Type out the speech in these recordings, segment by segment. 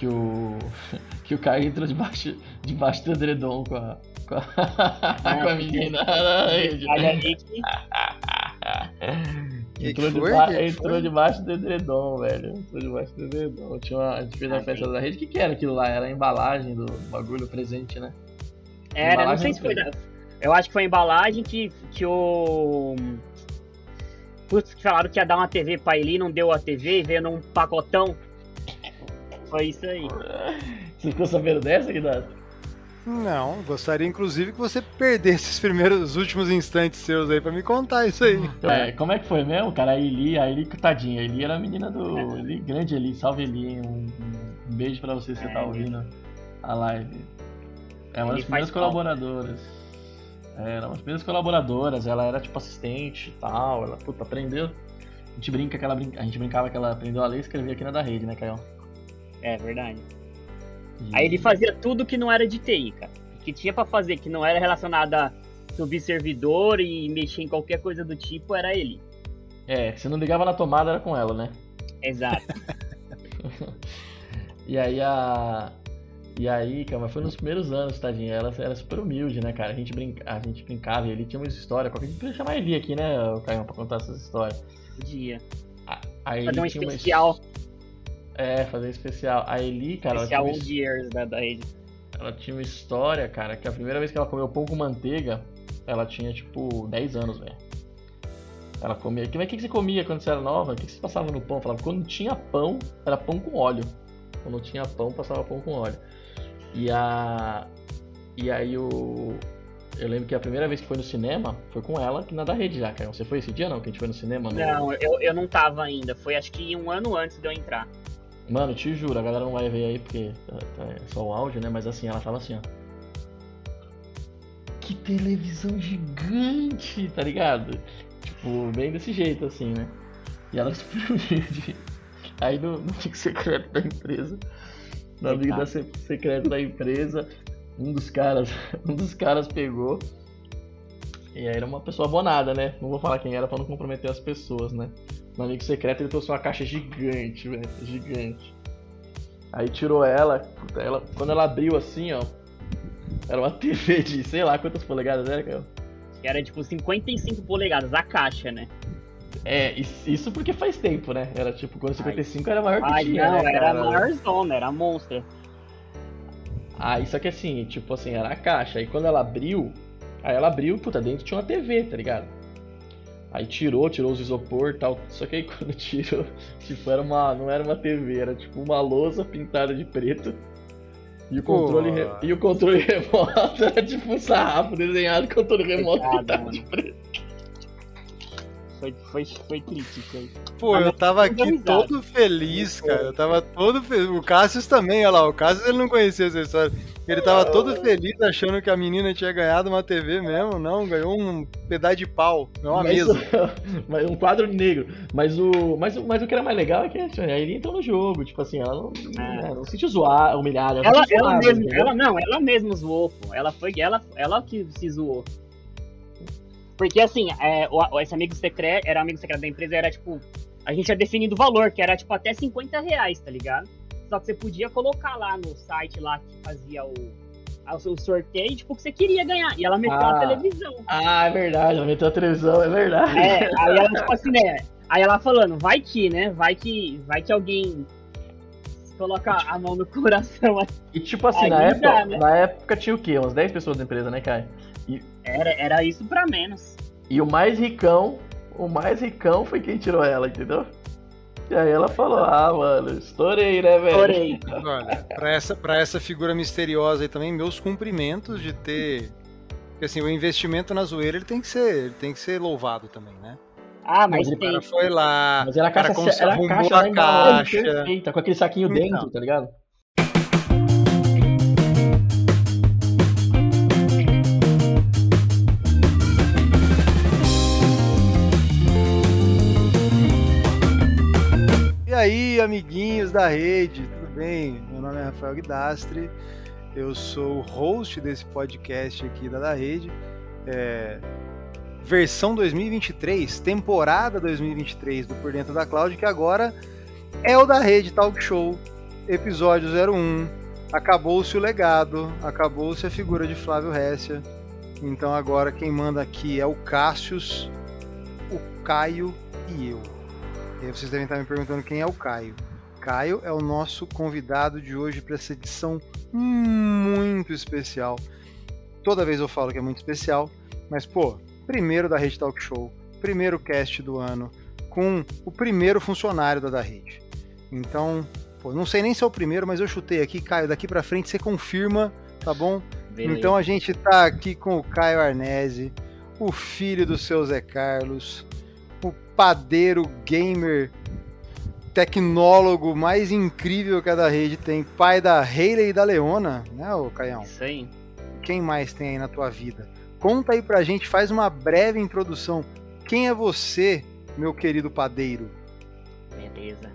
que o. que o Caio entrou debaixo, debaixo do edredom com a. com a, com a menina. Que Entrou, que foi? deba- Que entrou debaixo do edredom, velho. Entrou debaixo do edredom. Tinha uma, a gente fez uma festa da rede. O que, que era aquilo lá? Era a embalagem do bagulho presente, né? Era, não sei se foi. foi. Da... Eu acho que foi a embalagem que, que o. Putz, que falaram que ia dar uma TV pra ele, não deu a TV, veio num pacotão. Foi isso aí. Você ficou sabendo dessa, Guidado? Não, gostaria inclusive que você perdesse os primeiros, os últimos instantes seus aí pra me contar isso aí. É, como é que foi mesmo, cara? A Eli, a Eli, tadinha. A Eli era a menina do. Eli, grande Eli, salve Eli. Um, um beijo pra você se você tá ouvindo a live. É uma das primeiras colaboradoras. É, Era uma das primeiras colaboradoras, ela era tipo assistente e tal. Ela, puta, aprendeu. A gente brinca que ela brinca, a gente brincava que ela aprendeu a ler e escrever aqui na da rede, né, Caio? É verdade. E- Aí ele fazia tudo que não era de TI, cara. Que tinha pra fazer, que não era relacionado a subir servidor e mexer em qualquer coisa do tipo, era ele. É, se não ligava na tomada era com ela, né? Exato. E aí a. E aí, cara, mas foi nos primeiros anos, tadinha. Ela era super humilde, né, cara? A gente, brinca... a gente brincava e ele tinha uma história. Qualquer dia podia chamar ele aqui, né, o Caio, pra contar essas histórias. Podia. Aí Fazer um tinha uma especial, É, fazer especial. A Eli, cara, ela tinha, especial on his- years da, da rede. ela tinha uma história, cara, que a primeira vez que ela comeu pão com manteiga, ela tinha, tipo, 10 anos, velho. Ela comia. Como é que você comia quando você era nova? O que você passava no pão? Falava, quando tinha pão, era pão com óleo. Quando tinha pão, passava pão com óleo. E a. E aí o. Eu lembro que a primeira vez que foi no cinema foi com ela, que na da rede já, cara. Você foi esse dia não? Que a gente foi no cinema? no- Não, eu, eu não tava ainda. Foi acho que um ano antes de eu entrar. Mano, te juro, a galera não vai ver aí porque tá- tá- é só o áudio, né? Mas assim, ela tava assim, ó. Que televisão gigante, tá ligado? Tipo, bem desse jeito, assim, né? E ela super humilde. Aí no, no amigo secreto da empresa, no amigo da se- secreto da empresa, um dos caras, um dos caras pegou. E aí era uma pessoa abonada, né? Não vou falar quem era pra não comprometer as pessoas, né? No amigo secreto ele trouxe uma caixa gigante, velho. Gigante. Aí tirou ela, puta, ela, quando ela abriu assim, ó. Era uma TV de sei lá quantas polegadas era, cara. Era tipo 55 polegadas, a caixa, né? É, is- isso porque faz tempo, né? Era tipo, quando 55 era maior que Ai, tinha, não, né, era cara? a maior zona, era monstra. Aí só que assim, tipo assim, era a caixa. Aí quando ela abriu, aí ela abriu, puta, dentro tinha uma TV, tá ligado? Aí tirou, tirou os isopor e tal. Só que aí quando tirou, tipo, era uma. Não era uma TV, era tipo uma lousa pintada de preto. E o controle, re- e o controle remoto era tipo um sarrafo desenhado com controle remoto Coitado, pintado mano. de preto. Foi, foi, foi triste isso aí. Pô, eu tava aqui todo feliz, cara. Eu tava todo feliz. O Cassius também, olha lá. O Cassius ele não conhecia essa história. Ele tava todo feliz achando que a menina tinha ganhado uma TV mesmo. Não, ganhou um pedaço de pau. Não uma Mas- mesa. mas um quadro negro. Mas o, mas, o- mas o que era mais legal é que assim, aí ele entrou no jogo. Tipo assim, ela não, É. né, não se sentiu zoar, humilhada. Ela, ela mesmo, entendeu? ela não, ela mesmo zoou, pô. Ela foi, ela, ela que se zoou. Porque assim, é, o, esse amigo secreto, era amigo secreto da empresa, era tipo, a gente tinha definido o valor, que era tipo até 50 reais, tá ligado? Só que você podia colocar lá no site lá que fazia o, o sorteio, tipo, o que você queria ganhar. E ela meteu Ah. a televisão. Ah, é verdade, ela meteu a televisão, é verdade. É, aí ela, tipo assim, né? Aí ela falando, vai que, né? Vai que, vai que alguém coloca a mão no coração. E tipo assim, na dá, época, né? na época tinha o quê? Umas 10 pessoas da empresa, né, Kai? Era, era isso pra menos. E o mais ricão, o mais ricão foi quem tirou ela, entendeu? E aí ela falou, ah, mano, estourei, né, velho? Porém, Olha, pra essa, pra essa figura misteriosa aí também, meus cumprimentos de ter. Porque assim, o investimento na zoeira ele tem que ser, ele tem que ser louvado também, né? ah, mas O cara foi lá, Mas era a o cara caixa, se era a caixa, a embalagem caixa. perfeita, com aquele saquinho Então. dentro, tá ligado? Aí, amiguinhos da rede, tudo bem? Meu nome é Rafael Guidastre, eu sou o host desse podcast aqui da Da Rede. É, versão 2023, temporada 2023 do Por Dentro da Cloud, que agora é o da Rede Talk Show. episódio 01. Acabou-se o legado, acabou-se a figura de Flávio Hessia. Então agora quem manda aqui é o Cássius, o Caio e eu. E aí vocês devem estar me perguntando quem é o Caio. Caio é o nosso convidado de hoje para essa edição muito especial. Toda vez eu falo que é muito especial, mas pô, primeiro da Rede Talk Show, primeiro cast do ano, com o primeiro funcionário da da Rede. Então, pô, não sei nem se é o primeiro, mas eu chutei aqui, Caio, daqui para frente você confirma, tá bom? Beleza. Então a gente tá aqui com o Caio Arnese, o filho do seu Zé Carlos, padeiro gamer tecnólogo mais incrível que a da rede tem, pai da Hayley e da Leona, né, ô Caião? Aí. Quem mais tem aí na tua vida? Conta aí pra gente, faz uma breve introdução. Quem é você, meu querido padeiro? Beleza.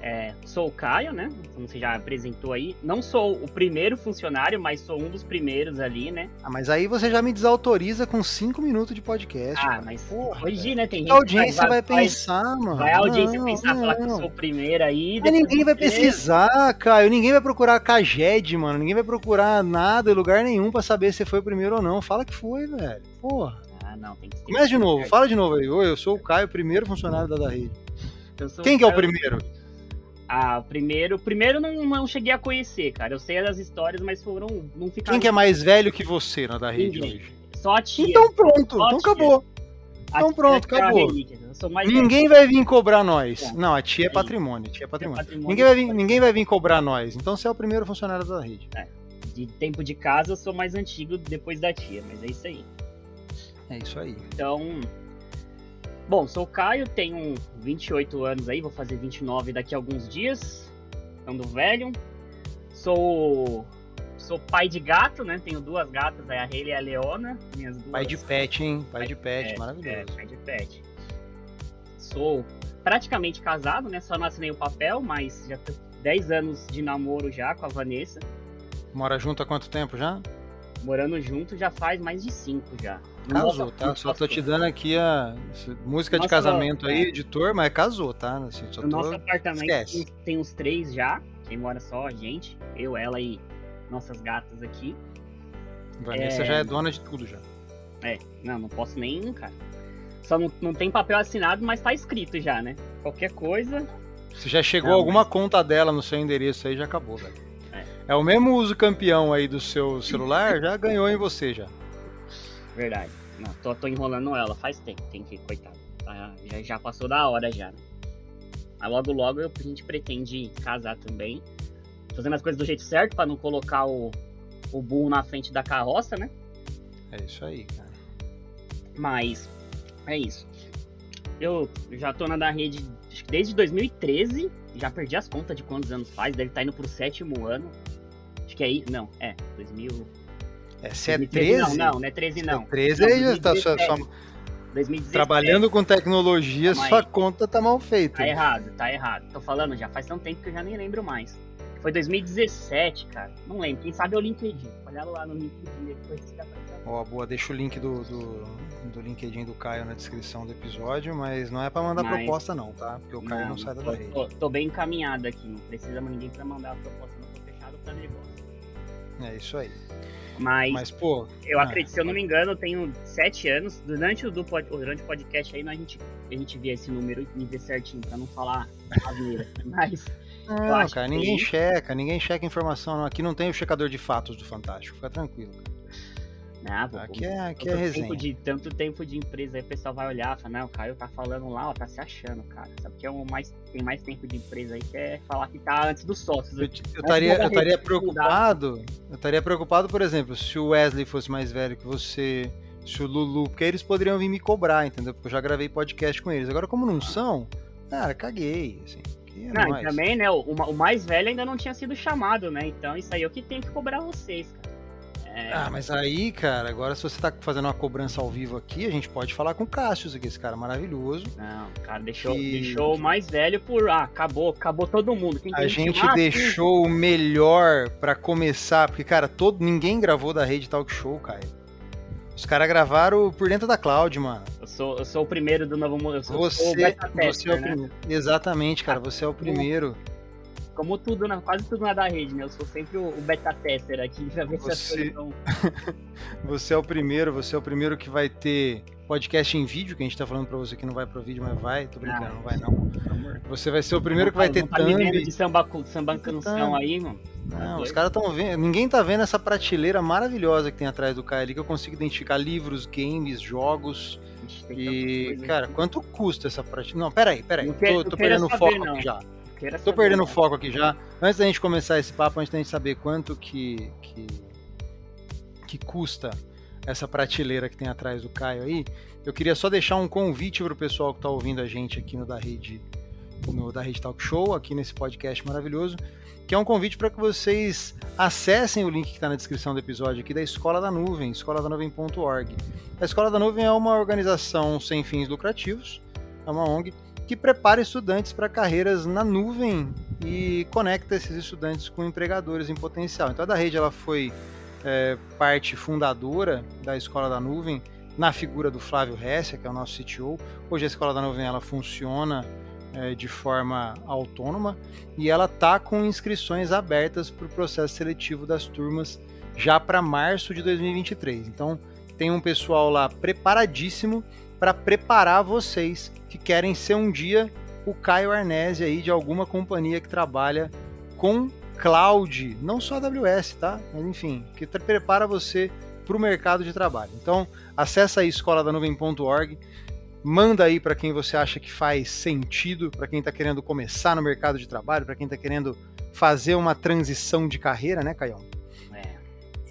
É, sou o Caio, né? Como você já apresentou aí. Não sou o primeiro funcionário, mas sou um dos primeiros ali, né? Ah, mas aí você já me desautoriza com cinco minutos de podcast. Ah, cara. mas Porra, corrigir, né? Tem gente A audiência vai, vai, pensar, mano. vai a audiência Não, pensar, falar que eu não. sou o primeiro aí. Mas ninguém vai pesquisar, Caio. Ninguém vai procurar Caged, mano. Ninguém vai procurar nada em lugar nenhum pra saber se foi o primeiro ou não. Fala que foi, velho. Porra. Ah, não, tem que ser. Começa de novo. Fala de novo aí. Oi, eu sou o Caio, primeiro funcionário da da rede. Quem que é o primeiro? Ah, o primeiro. O primeiro não, não cheguei a conhecer, cara. Eu sei das histórias, mas foram. Não ficaram. Quem que é mais velho que você na da rede Ninguém. hoje? Só a tia. Então pronto. Só Então tia. acabou. A então pronto, é acabou. mais Ninguém vai vir cobrar nós. É. Não, a tia é patrimônio. Tia é velho, patrimônio. patrimônio Ninguém vai, vir, ninguém vai vir cobrar nós. Então você é o primeiro funcionário da rede. De tempo de casa, eu sou mais antigo depois da tia, mas é isso aí. É isso aí. Então. Bom, sou o Caio, tenho 28 anos aí, vou fazer 29 daqui a alguns dias. Ando velho. Sou. Sou pai de gato, né? Tenho duas gatas, a Hayley e a Leona. Minhas duas. Pai de pet, hein? Pai de pet, É, maravilhoso. É, pai de pet. Sou praticamente casado, né? Só não assinei o papel, mas já tô 10 anos de namoro já com a Vanessa. Mora junto há quanto tempo já? Morando junto já faz mais de 5 já. Não Casou, tá? Só tô te dando aqui a música de casamento aí, é. editor, mas casou, tá? Assim, só No tô... nosso apartamento esquece. tem, uns três já. Quem mora só a gente, eu, ela e nossas gatas aqui. Vanessa É. já é dona de tudo já. É, não, não posso nem, cara. Só não, não tem papel assinado, mas tá escrito já, né? Qualquer coisa. Se já chegou Não, alguma conta dela no seu endereço aí, já acabou, velho. É. O mesmo uso campeão aí do seu celular, já ganhou em você já. Verdade. Não, tô, tô enrolando ela faz tempo, tem que, coitado. Tá, já, já passou da hora já, né? Mas logo logo a gente pretende casar também. Fazendo as coisas do jeito certo pra não colocar o, o burro na frente da carroça, né? É isso aí, cara. Mas é isso. Eu já tô na da rede acho que desde 2013. Já perdi as contas de quantos anos faz. Deve estar indo pro sétimo ano. Que é aí. Não, é. 2000. É, se é 2013 13, Não, não, não é 13 não. 13 Não, aí já tá só, 2017. só 2017. trabalhando com tecnologia, Calma sua aí. conta tá mal feita. Tá errado, tá errado. Tô falando já faz tanto tempo que eu já nem lembro mais. Foi 2017, cara. Não lembro. Quem sabe é o LinkedIn. Olha lá no LinkedIn depois se dá pra. Ó, boa, deixa o link do, do, do LinkedIn do Caio na descrição do episódio, mas não é pra mandar Mas- proposta não, tá? Porque o Caio não, sai da tô, rede. tô, tô bem encaminhado aqui. Não precisamos ninguém pra mandar a proposta. Não tô fechado pra negócio. É isso aí. Mas, Mas, pô, eu ah, acredito, se eu não me engano, eu tenho sete anos. Durante o, do, durante o podcast aí, a gente, a gente via esse número e ver certinho, pra não falar asneira. Mas não, cara, que ninguém sim. checa, ninguém checa informação. Aqui não tem o checador de fatos do Fantástico, fica tranquilo. cara. Ah, pô, Aqui é, aqui é resenha. de, tanto tempo de empresa aí, o pessoal vai olhar e falar, não, o Caio tá falando lá, ó, tá se achando, cara. Sabe que é o mais, tem mais tempo de empresa aí que é falar que tá antes dos sócios. Eu eu estaria eu estaria preocupado, eu estaria preocupado, por exemplo, se o Wesley fosse mais velho que você, se o Lulu, porque eles poderiam vir me cobrar, entendeu? Porque eu já gravei podcast com eles. Agora, como não são, cara, caguei, assim. é Não, também, né, o, o mais velho ainda não tinha sido chamado, né? Então isso aí é o que tem que cobrar vocês, cara. É, Ah, mas aí, cara, agora se você tá fazendo uma cobrança ao vivo aqui, a gente pode falar com o Cássio, aqui, esse cara maravilhoso. Não, cara, deixou, Que- deixou o mais velho por. Ah, acabou, acabou todo mundo. Quem A que gente chamar, deixou o melhor pra começar, porque, cara, todo, ninguém gravou da rede Talk Show, cara. Os caras gravaram por dentro da cloud, mano. Eu sou, eu sou o primeiro do novo mundo. Eu sou, sou o Você, beta você é tester, o né? primeiro. Exatamente, cara, você é o primeiro. Como tudo, na, quase tudo na da rede, né? Eu sou sempre o, o beta tester aqui pra ver Você- se as coisas estão. Você é o primeiro, você é o primeiro que vai ter podcast em vídeo, que a gente tá falando pra você que não vai pro vídeo, mas vai, tô brincando, Ah, não vai não. Você vai ser o primeiro que vai ter não tá me thumb. de samba, samba canção aí, mano. Não, os caras estão vendo. Ninguém tá vendo essa prateleira maravilhosa que tem atrás do Caio ali, que eu consigo identificar livros, games, jogos. Ixi, E, cara, quanto custa essa prateleira? Não, peraí, peraí. Não Tô, tô perdendo foco já. Queira Tô perdendo não. foco aqui já. Antes da gente começar esse papo, antes da gente saber quanto que, que, que custa essa prateleira que tem atrás do Caio aí, eu queria só deixar um convite pro pessoal que tá ouvindo a gente aqui no da Rede, no da Rede Talk Show, aqui nesse podcast maravilhoso, que é um convite para que vocês acessem o link que está na descrição do episódio aqui da Escola da Nuvem, escoladanuvem.org. A Escola da Nuvem é uma organização sem fins lucrativos, é uma ONG que prepara estudantes para carreiras na nuvem e conecta esses estudantes com empregadores em potencial. Então a da rede ela foi é, parte fundadora da Escola da Nuvem na figura do Flávio Hessia, que é o nosso CTO. Hoje a Escola da Nuvem ela funciona é, de forma autônoma e ela tá com inscrições abertas para o processo seletivo das turmas já para março de 2023. Então tem um pessoal lá preparadíssimo para preparar vocês que querem ser um dia o Caio Arnese aí de alguma companhia que trabalha com cloud, não só AWS, tá? Mas enfim, que prepara você para o mercado de trabalho. Então, acessa aí escoladanuvem.org, manda aí para quem você acha que faz sentido, para quem está querendo começar no mercado de trabalho, para quem está querendo fazer uma transição de carreira, né, Caio? É,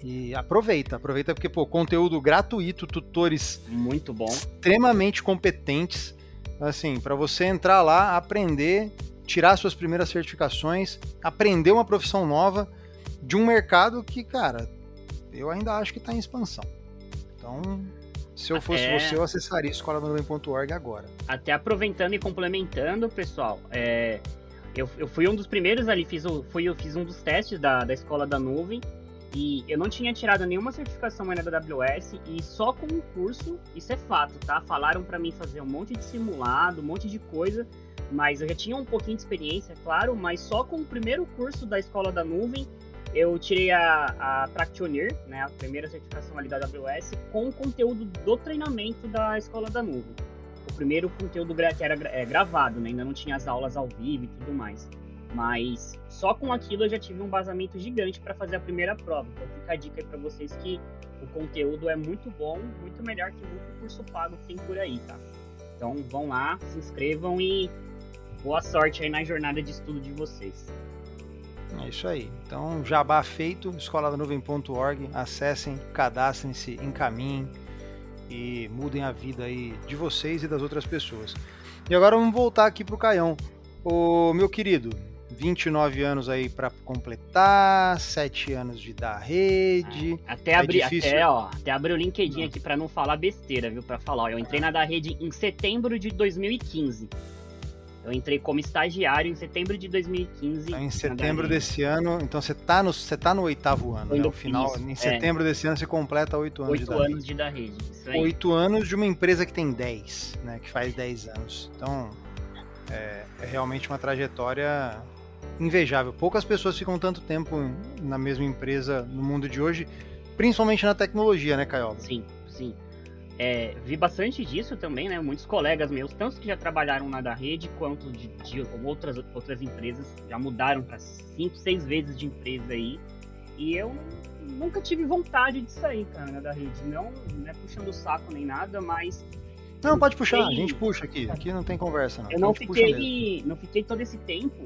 E aproveita, aproveita porque, pô, conteúdo gratuito, tutores muito bom. extremamente competentes, assim, para você entrar lá, aprender, tirar suas primeiras certificações, aprender uma profissão nova de um mercado que, cara, eu ainda acho que está em expansão. Então, se eu fosse É. você, eu acessaria escoladanuvem.org agora. Até aproveitando e complementando, pessoal, é, eu, eu fui um dos primeiros ali, fiz, o, fui, eu fiz um dos testes da, da escola da nuvem e eu não tinha tirado nenhuma certificação da AWS e só com o curso, isso é fato, tá? Falaram pra mim fazer um monte de simulado, um monte de coisa, mas eu já tinha um pouquinho de experiência, é claro, mas só com o primeiro curso da escola da nuvem eu tirei a, a Practioneer, né, a primeira certificação ali da AWS, com o conteúdo do treinamento da escola da nuvem o primeiro conteúdo que era é, gravado, né? Ainda não tinha as aulas ao vivo e tudo mais. Mas só com aquilo eu já tive um vazamento gigante para fazer a primeira prova. Então fica a dica aí para vocês que o conteúdo é muito bom, muito melhor que muito curso pago que tem por aí, tá? Então vão lá, se inscrevam e boa sorte aí na jornada de estudo de vocês. É isso aí. Então, jabá feito, escoladanuvem.org, acessem, cadastrem-se, encaminhem e mudem a vida aí de vocês e das outras pessoas. E agora vamos voltar aqui pro Caião. Ô, meu querido, 29 anos aí para completar, 7 anos de da rede. Até abrir, difícil. até, ó, até abrir o LinkedIn aqui para não falar besteira, viu? Para falar, ó, eu entrei na da rede em setembro de 2015. Eu entrei como estagiário em setembro de 2015. Então, em setembro desse ano, então você tá no, você tá no oitavo ano, né? Final, isso, em é. setembro desse ano você completa 8 anos de Oito da anos de da rede. Oito anos de uma empresa que tem 10, né? Que faz 10 anos. Então, é, é realmente uma trajetória invejável. Poucas pessoas ficam tanto tempo na mesma empresa no mundo de hoje, principalmente na tecnologia, né, Caioba? Sim, sim. É, vi bastante disso também, né? Muitos colegas meus, tanto que já trabalharam na da rede, quanto de, de outras, outras empresas, já mudaram para cinco, seis vezes de empresa aí. E eu nunca tive vontade de sair, cara, na da rede. Não, não é puxando o saco nem nada, mas Não, pode puxar, a gente puxa aqui. Aqui não tem conversa, não. eu não fiquei, não fiquei todo esse tempo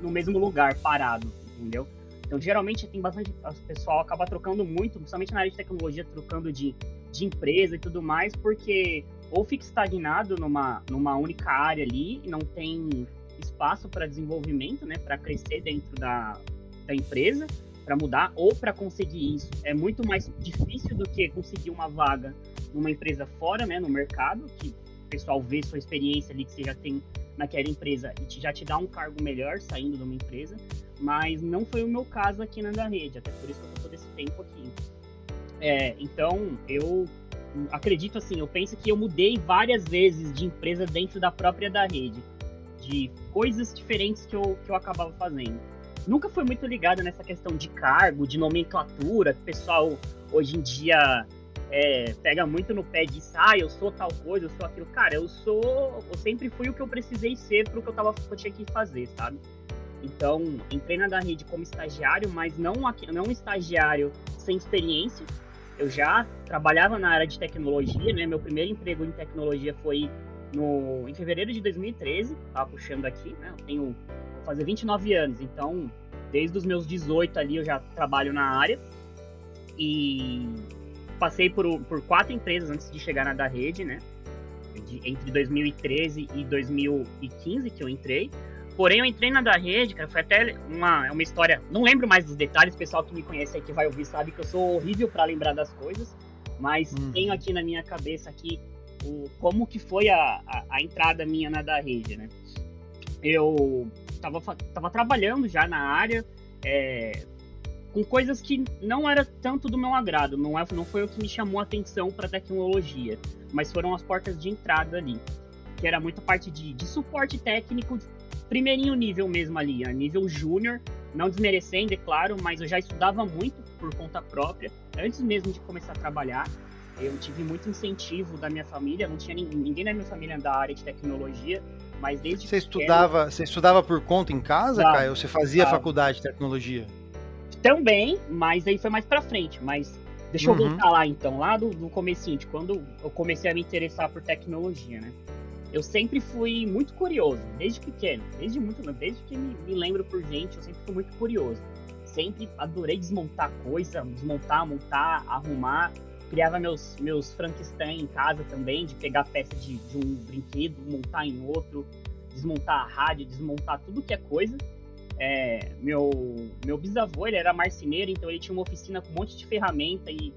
no mesmo lugar, parado, entendeu? Então, geralmente, tem bastante. O pessoal acaba trocando muito, principalmente na área de tecnologia, trocando de, de empresa e tudo mais, porque ou fica estagnado numa, numa única área ali e não tem espaço para desenvolvimento, né, para crescer dentro da, da empresa, para mudar, ou para conseguir isso. É muito mais difícil do que conseguir uma vaga numa empresa fora, né, no mercado, que o pessoal vê sua experiência ali que você já tem naquela empresa e te, já te dá um cargo melhor saindo de uma empresa, mas não foi o meu caso aqui na rede, até por isso que eu tô todo esse tempo aqui. É, então, eu acredito assim, eu penso que eu mudei várias vezes de empresa dentro da própria da rede, de coisas diferentes que eu, que eu acabava fazendo. nunca fui muito ligado nessa questão de cargo, de nomenclatura. O pessoal hoje em dia é, pega muito no pé de ah, eu sou tal coisa, eu sou aquilo. Cara, eu sou. Eu sempre fui o que eu precisei ser pro que eu, tava, eu tinha que fazer, sabe? Então, entrei na da rede como estagiário, mas não, não estagiário sem experiência. Eu já trabalhava na área de tecnologia, né? Meu primeiro emprego em tecnologia foi no, em fevereiro de 2013, tava puxando aqui, né? Eu tenho, vou fazer 29 anos, então desde os meus 18 ali eu já trabalho na área. E passei por, por quatro empresas antes de chegar na da rede, né? De, entre 2013 e 2015 que eu entrei. Porém, eu entrei na da rede, cara, foi até uma, uma história. Não lembro mais dos detalhes, o pessoal que me conhece aí que vai ouvir sabe que eu sou horrível para lembrar das coisas. Mas uhum. tenho aqui na minha cabeça aqui o, como que foi a, a, a, entrada minha na da rede, né? Eu tava, tava trabalhando já na área, é, com coisas que não era tanto do meu agrado, não, é, não foi o que me chamou a atenção para tecnologia, mas foram as portas de entrada ali, que era muita parte de, de suporte técnico, primeirinho nível mesmo ali, a nível júnior, não desmerecendo, é claro, mas eu já estudava muito por conta própria, antes mesmo de começar a trabalhar, eu tive muito incentivo da minha família, não tinha ninguém, ninguém na minha família da área de tecnologia, mas desde você pequeno, estudava, você estudava por conta em casa, tá, Caio? Ou você fazia tá. faculdade de tecnologia? Também, mas aí foi mais pra frente. Mas deixa uhum. eu voltar lá então, lá do, do comecinho, de quando eu comecei a me interessar por tecnologia, né? Eu sempre fui muito curioso, desde pequeno, desde muito, desde que me, me lembro por gente, eu sempre fui muito curioso. Sempre adorei desmontar coisa, desmontar, montar, arrumar. Criava meus, meus Frankenstein em casa também, de pegar peça de, de um brinquedo, montar em outro, desmontar a rádio, desmontar tudo que é coisa. É, meu, meu bisavô, ele era marceneiro, então ele tinha uma oficina com um monte de ferramenta e,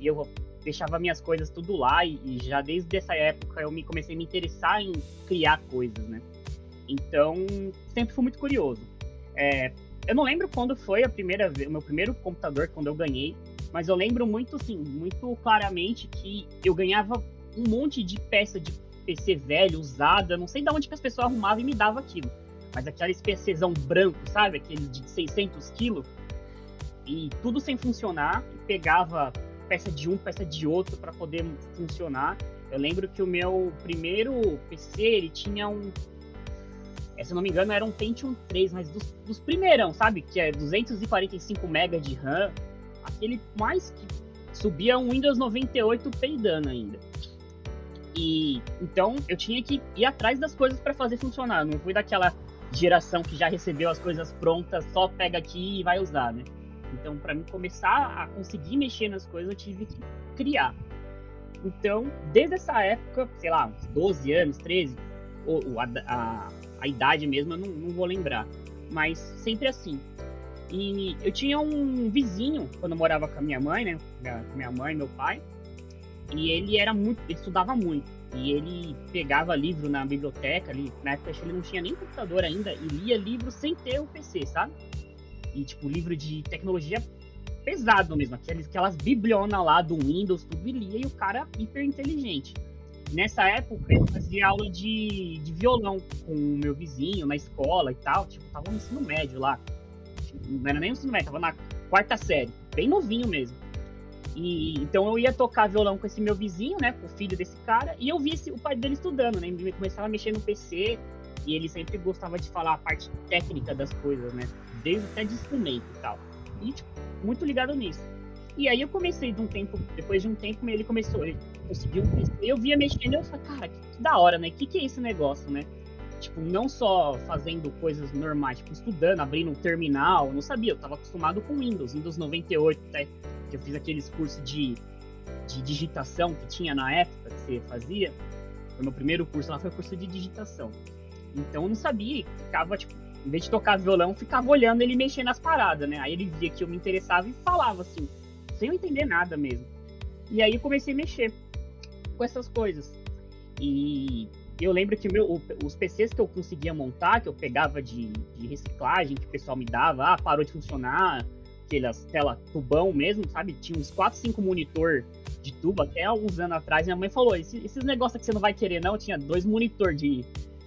e eu deixava minhas coisas tudo lá e, e, já desde essa época eu me comecei a me interessar em criar coisas, né? Então, sempre fui muito curioso. É, eu não lembro quando foi a primeira vez, o meu primeiro computador, quando eu ganhei, mas eu lembro muito, assim, muito claramente que eu ganhava um monte de peça de PC velho, usada, não sei de onde que as pessoas arrumavam e me davam aquilo mas aquele PCzão branco, sabe? Aquele de 600 quilos. E tudo sem funcionar. Pegava peça de um, peça de outro para poder funcionar. Eu lembro que o meu primeiro PC, ele tinha um... É, se eu não me engano, era um Pentium 3, mas dos, dos primeirão, sabe? Que é 245 MB de RAM. Aquele mais que subia um Windows 98 peidando ainda. E então eu tinha que ir atrás das coisas para fazer funcionar. Não fui daquela geração que já recebeu as coisas prontas, só pega aqui e vai usar, né? Então, para mim começar a conseguir mexer nas coisas, eu tive que criar. Então, desde essa época, sei lá, uns 12 anos, 13, ou, a, a, a, idade mesmo eu não, não vou lembrar, mas sempre assim. E eu tinha um vizinho, quando eu morava com a minha mãe, né? Com minha mãe e meu pai, e ele era muito, ele estudava muito. E ele pegava livro na biblioteca ali, na época ele não tinha nem computador ainda, e lia livro sem ter o PC, sabe? E tipo, livro de tecnologia pesado mesmo, aquelas, aquelas biblionas lá do Windows, tudo e lia, e o cara hiper inteligente. Nessa época eu fazia aula de, de violão com o meu vizinho na escola e tal, tipo, tava no ensino médio lá. Não era nem no ensino médio, tava na quarta série, bem novinho mesmo. E, então eu ia tocar violão com esse meu vizinho, né? Com o filho desse cara, e eu vi o pai dele estudando, né? Ele começava a mexer no PC e ele sempre gostava de falar a parte técnica das coisas, né? Desde até de instrumento e tal. E, tipo, muito ligado nisso. E aí eu comecei de um tempo, depois de um tempo, ele começou, ele conseguiu eu via mexendo eu falei, cara, que, da hora, né? O que, que é esse negócio, né? Tipo, não só fazendo coisas normais, tipo, estudando, abrindo um terminal, não sabia, eu tava acostumado com Windows, Windows 98, até eu fiz aqueles cursos de, de digitação que tinha na época que você fazia. O meu primeiro curso lá foi curso de digitação. Então eu não sabia, ficava, tipo, em vez de tocar violão, ficava olhando ele mexer nas paradas, né? Aí ele via que eu me interessava e falava assim, sem eu entender nada mesmo. E aí comecei a mexer com essas coisas. E eu lembro que meu, os PCs que eu conseguia montar, que eu pegava de, de reciclagem, que o pessoal me dava, ah, parou de funcionar, aquelas tela tubão mesmo, sabe? Tinha uns 4, 5 monitor de tubo até alguns anos atrás. Minha mãe falou: Esse, esses negócios que você não vai querer, não. Tinha dois monitor de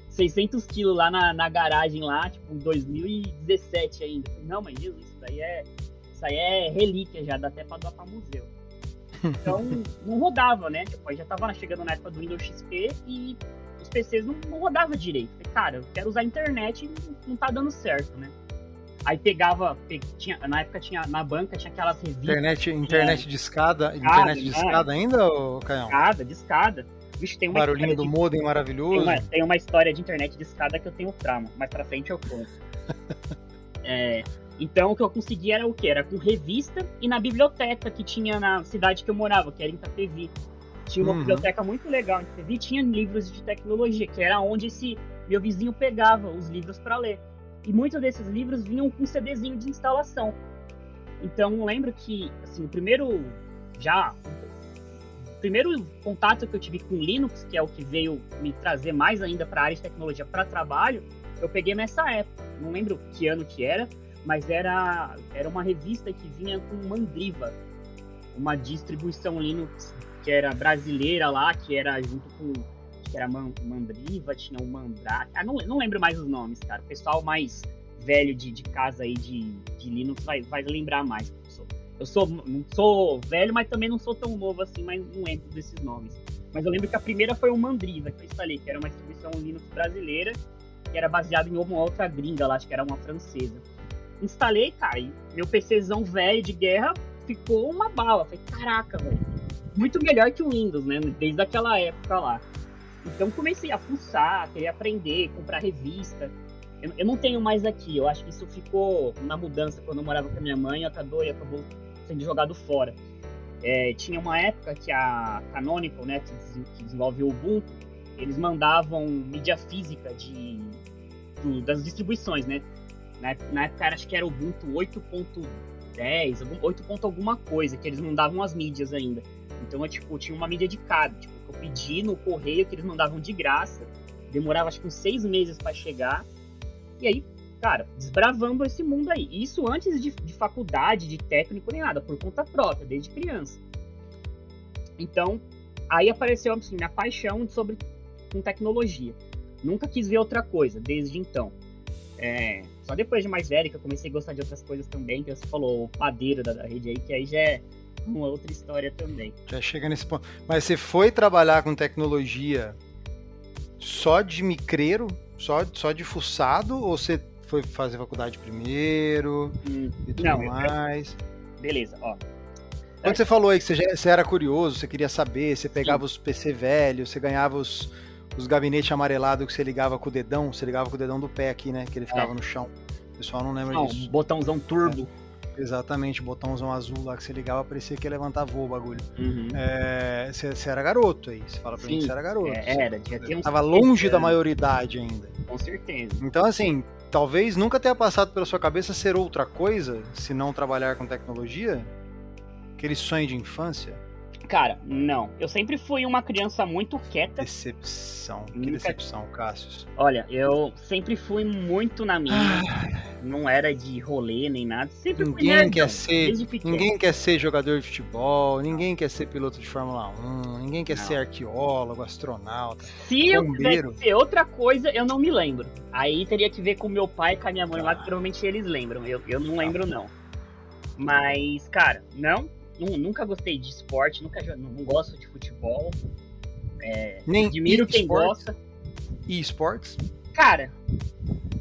600 quilos lá na, na garagem lá, tipo, em 2017 ainda. Não, mas Jesus, isso daí é, isso aí é relíquia já, dá até pra doar pra museu. Então, não rodava, né? Tipo, aí já tava chegando na época do Windows XP e os PCs não, não rodavam direito. Falei, cara, eu quero usar a internet e não, não tá dando certo, né? Aí pegava, pe- tinha, na época tinha, na banca tinha aquelas revistas Internet, internet de escada, internet de né? escada ainda, ô Caião? escada, de escada. Vixe, tem uma Barulhinho do de- modem Tem maravilhoso. uma, tem uma história de internet de escada que eu tenho trauma, mas pra frente eu conto. É, então o que eu consegui era o quê? Era com revista e na biblioteca que tinha na cidade que eu morava, que era em Itapevi. Tinha uma Uhum. biblioteca muito legal em Itapevi, tinha livros de tecnologia, que era onde esse meu vizinho pegava os livros para ler. E muitos desses livros vinham com CDzinho de instalação. Então lembro que, assim, o primeiro já o primeiro contato que eu tive com Linux, que é o que veio me trazer mais ainda para a área de tecnologia para trabalho, eu peguei nessa época. Não lembro que ano que era, mas era, era uma revista que vinha com Mandriva, uma distribuição Linux que era brasileira lá, que era junto com que era Man- Mandriva, tinha o Mandrake. Ah, não, não lembro mais os nomes, cara. O pessoal mais velho de, de casa aí de, de Linux vai, vai lembrar mais. Eu sou, eu sou não sou velho, mas também não sou tão novo assim, mas não lembro desses nomes. Mas eu lembro que a primeira foi o Mandriva que eu instalei, que era uma distribuição Linux brasileira, que era baseada em uma outra gringa lá, acho que era uma francesa. Instalei, cara, e meu PCzão velho de guerra ficou uma bala. Falei, caraca, velho. Muito melhor que o Windows, né? Desde aquela época lá. Então comecei a fuçar, querer aprender, comprar revista. Eu, eu não tenho mais aqui, eu acho que isso ficou na mudança quando eu morava com a minha mãe, acabou e acabou sendo jogado fora. É, tinha uma época que a Canonical, né, que, des- que desenvolve o Ubuntu, eles mandavam mídia física de, das distribuições, né? Na, na época acho que era o Ubuntu 8.10, algum- 8. ponto alguma coisa, que eles mandavam as mídias ainda. Então eu tipo, tinha uma mídia de cada, tipo, que eu pedi no correio que eles mandavam de graça. Demorava acho que uns seis meses para chegar. E aí, cara, desbravando esse mundo aí. Isso antes de, de faculdade, de técnico, nem nada, por conta própria, desde criança. Então, aí apareceu assim, minha paixão sobre com tecnologia. Nunca quis ver outra coisa, desde então. É, só depois de mais velho que eu comecei a gostar de outras coisas também, que você falou o padeiro da, da rede aí, que aí já é uma outra história também. Já chega nesse ponto. Mas você foi trabalhar com tecnologia só de micreiro, só, só de fuçado, ou você foi fazer faculdade primeiro Hum, e tudo Não, eu- mais? beleza, ó. Quando você falou aí que você, você era curioso, você queria saber, você pegava os PC velhos, você ganhava os, os gabinetes amarelados que você ligava com o dedão, você ligava com o dedão do pé aqui, né? Que ele ficava no chão. O pessoal não lembra Não, disso. botãozão turbo. Exatamente, botãozão azul lá que você ligava, parecia que ia levantar voo o bagulho. Uhum. É, você, você era garoto aí, você fala pra mim que Sim, você era garoto. É, era, uns tava longe 13 da maioridade ainda. Com certeza. Então, assim, talvez nunca tenha passado pela sua cabeça ser outra coisa, se não trabalhar com tecnologia? Aquele sonho de infância? Cara, não. Eu sempre fui uma criança muito quieta. Decepção. Que Nunca- decepção, Cassius. Olha, eu sempre fui muito na minha. Não era de rolê nem nada. Sempre Ninguém nerdão, quer ser. Ninguém quer ser jogador de futebol, ninguém quer ser piloto de Fórmula 1, ninguém quer Não. ser arqueólogo, astronauta. Se eu bombeiro. quisesse ser outra coisa, eu não me lembro. Aí teria que ver com meu pai e com a minha mãe lá, que provavelmente eles lembram. Eu, eu não lembro, não. Mas, cara, não. Nu- Nunca gostei de esporte, nunca não, não gosto de futebol. É, Nem admiro quem gosta. E esportes? Cara,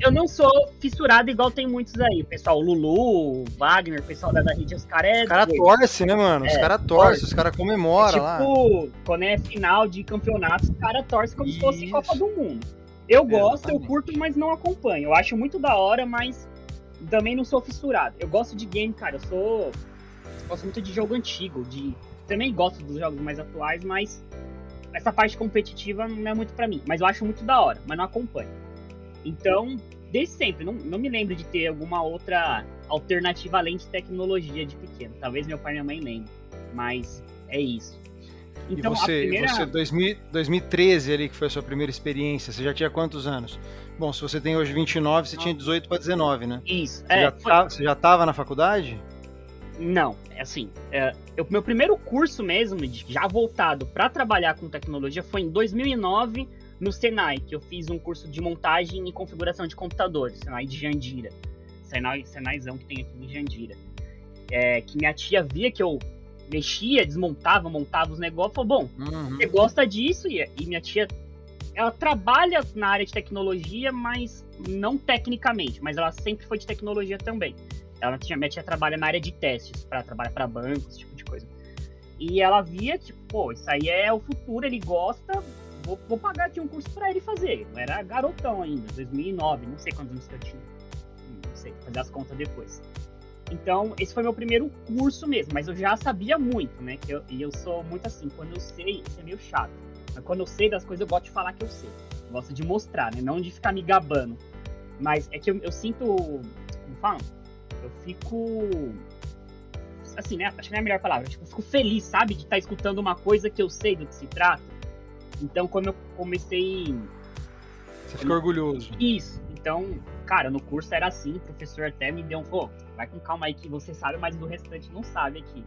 eu não sou fissurado igual tem muitos aí. O pessoal, o Lulu, o Wagner, o pessoal da, da rede, os caras é. Os caras torcem, né, mano? Os É, caras torce. torcem, os caras comemoram É lá. tipo, quando é final de campeonato, os caras torcem como se fosse Isso. Copa do Mundo. Eu gosto, eu curto, mas não acompanho. Eu acho muito da hora, mas também não sou fissurado. Eu gosto de game, cara. Eu sou. Gosto muito de jogo antigo. De... Também gosto dos jogos mais atuais, mas essa parte competitiva não é muito pra mim. Mas eu acho muito da hora, mas não acompanho. Então, desde sempre, não, não me lembro de ter alguma outra alternativa além de tecnologia de pequeno. Talvez meu pai e minha mãe lembrem. Mas é isso. Então, e você, primeira... você 2000, 2013 ali, que foi a sua primeira experiência, você já tinha quantos anos? Bom, se você tem hoje 29, você tinha 18 para 19, né? Isso. Você, É, já foi- tá- você já tava na faculdade? Não, é assim, é, eu, meu primeiro curso mesmo, já voltado para trabalhar com tecnologia, foi em 2009, no Senai, que eu fiz um curso de montagem e configuração de computadores, Senai de Jandira. Senai, Senaizão que tem aqui em Jandira. É, que minha tia via que eu mexia, desmontava, montava os negócios, falou, bom, uhum. você gosta disso? E, e minha tia, ela trabalha na área de tecnologia, mas não tecnicamente, mas ela sempre foi de tecnologia também. Ela tinha, minha tia trabalha na área de testes, para trabalhar para bancos, esse tipo de coisa. E ela via, tipo, pô, isso aí é o futuro, ele gosta, vou, vou pagar aqui um curso para ele fazer. Eu era garotão ainda, 2009, não sei quantos anos que eu tinha. Não sei, fazer as contas depois. Então, esse foi meu primeiro curso mesmo, mas eu já sabia muito, né? Eu, e eu sou muito assim, quando eu sei, isso é meio chato. Mas quando eu sei das coisas, eu gosto de falar que eu sei. Eu gosto de mostrar, né? Não de ficar me gabando. Mas é que eu, eu sinto. Como falam? Eu fico. Assim, né? Acho que não é a melhor palavra. Tipo, eu fico feliz, sabe? De estar tá escutando uma coisa que eu sei do que se trata. Então, quando eu comecei. Você fica orgulhoso. Isso. Então, cara, no curso era assim, o professor até me deu um, pô, vai com calma aí que você sabe, mas do restante não sabe aqui.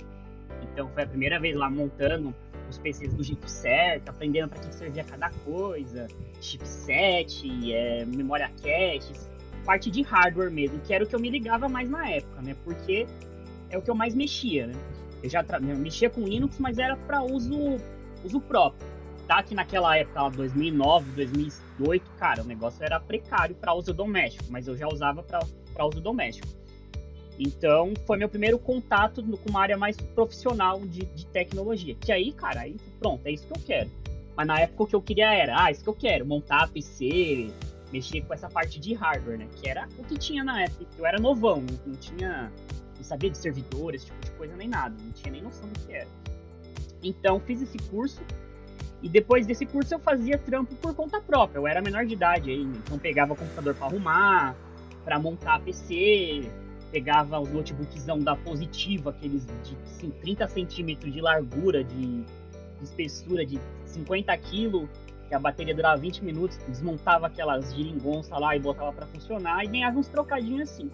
Então foi a primeira vez lá montando os PCs do jeito certo, aprendendo para que servia cada coisa, chipset, é, memória cache, parte de hardware mesmo, que era o que eu me ligava mais na época, né? Porque é o que eu mais mexia, né? Eu já mexia com Linux, mas era para uso, uso próprio tá que naquela época, lá, 2009, 2008, cara, o negócio era precário para uso doméstico, mas eu já usava para uso doméstico. Então, foi meu primeiro contato com uma área mais profissional de, de, tecnologia. Que aí, cara, aí pronto, é isso que eu quero. Mas na época o que eu queria era, ah, isso que eu quero, montar PC, mexer com essa parte de hardware, né? Que era o que tinha na época. Eu era novão, não, tinha. Não sabia de servidores, esse tipo de coisa nem nada. Não tinha nem noção do que era. Então, fiz esse curso e depois desse curso eu fazia trampo por conta própria. Eu era menor de idade ainda, então pegava computador para arrumar, para montar PC, pegava os notebookszão da Positiva, aqueles de assim, 30 centímetros de largura, de, de espessura, de 50 quilos, que a bateria durava 20 minutos, desmontava aquelas giringonças lá e botava para funcionar e ganhava uns trocadinhos assim.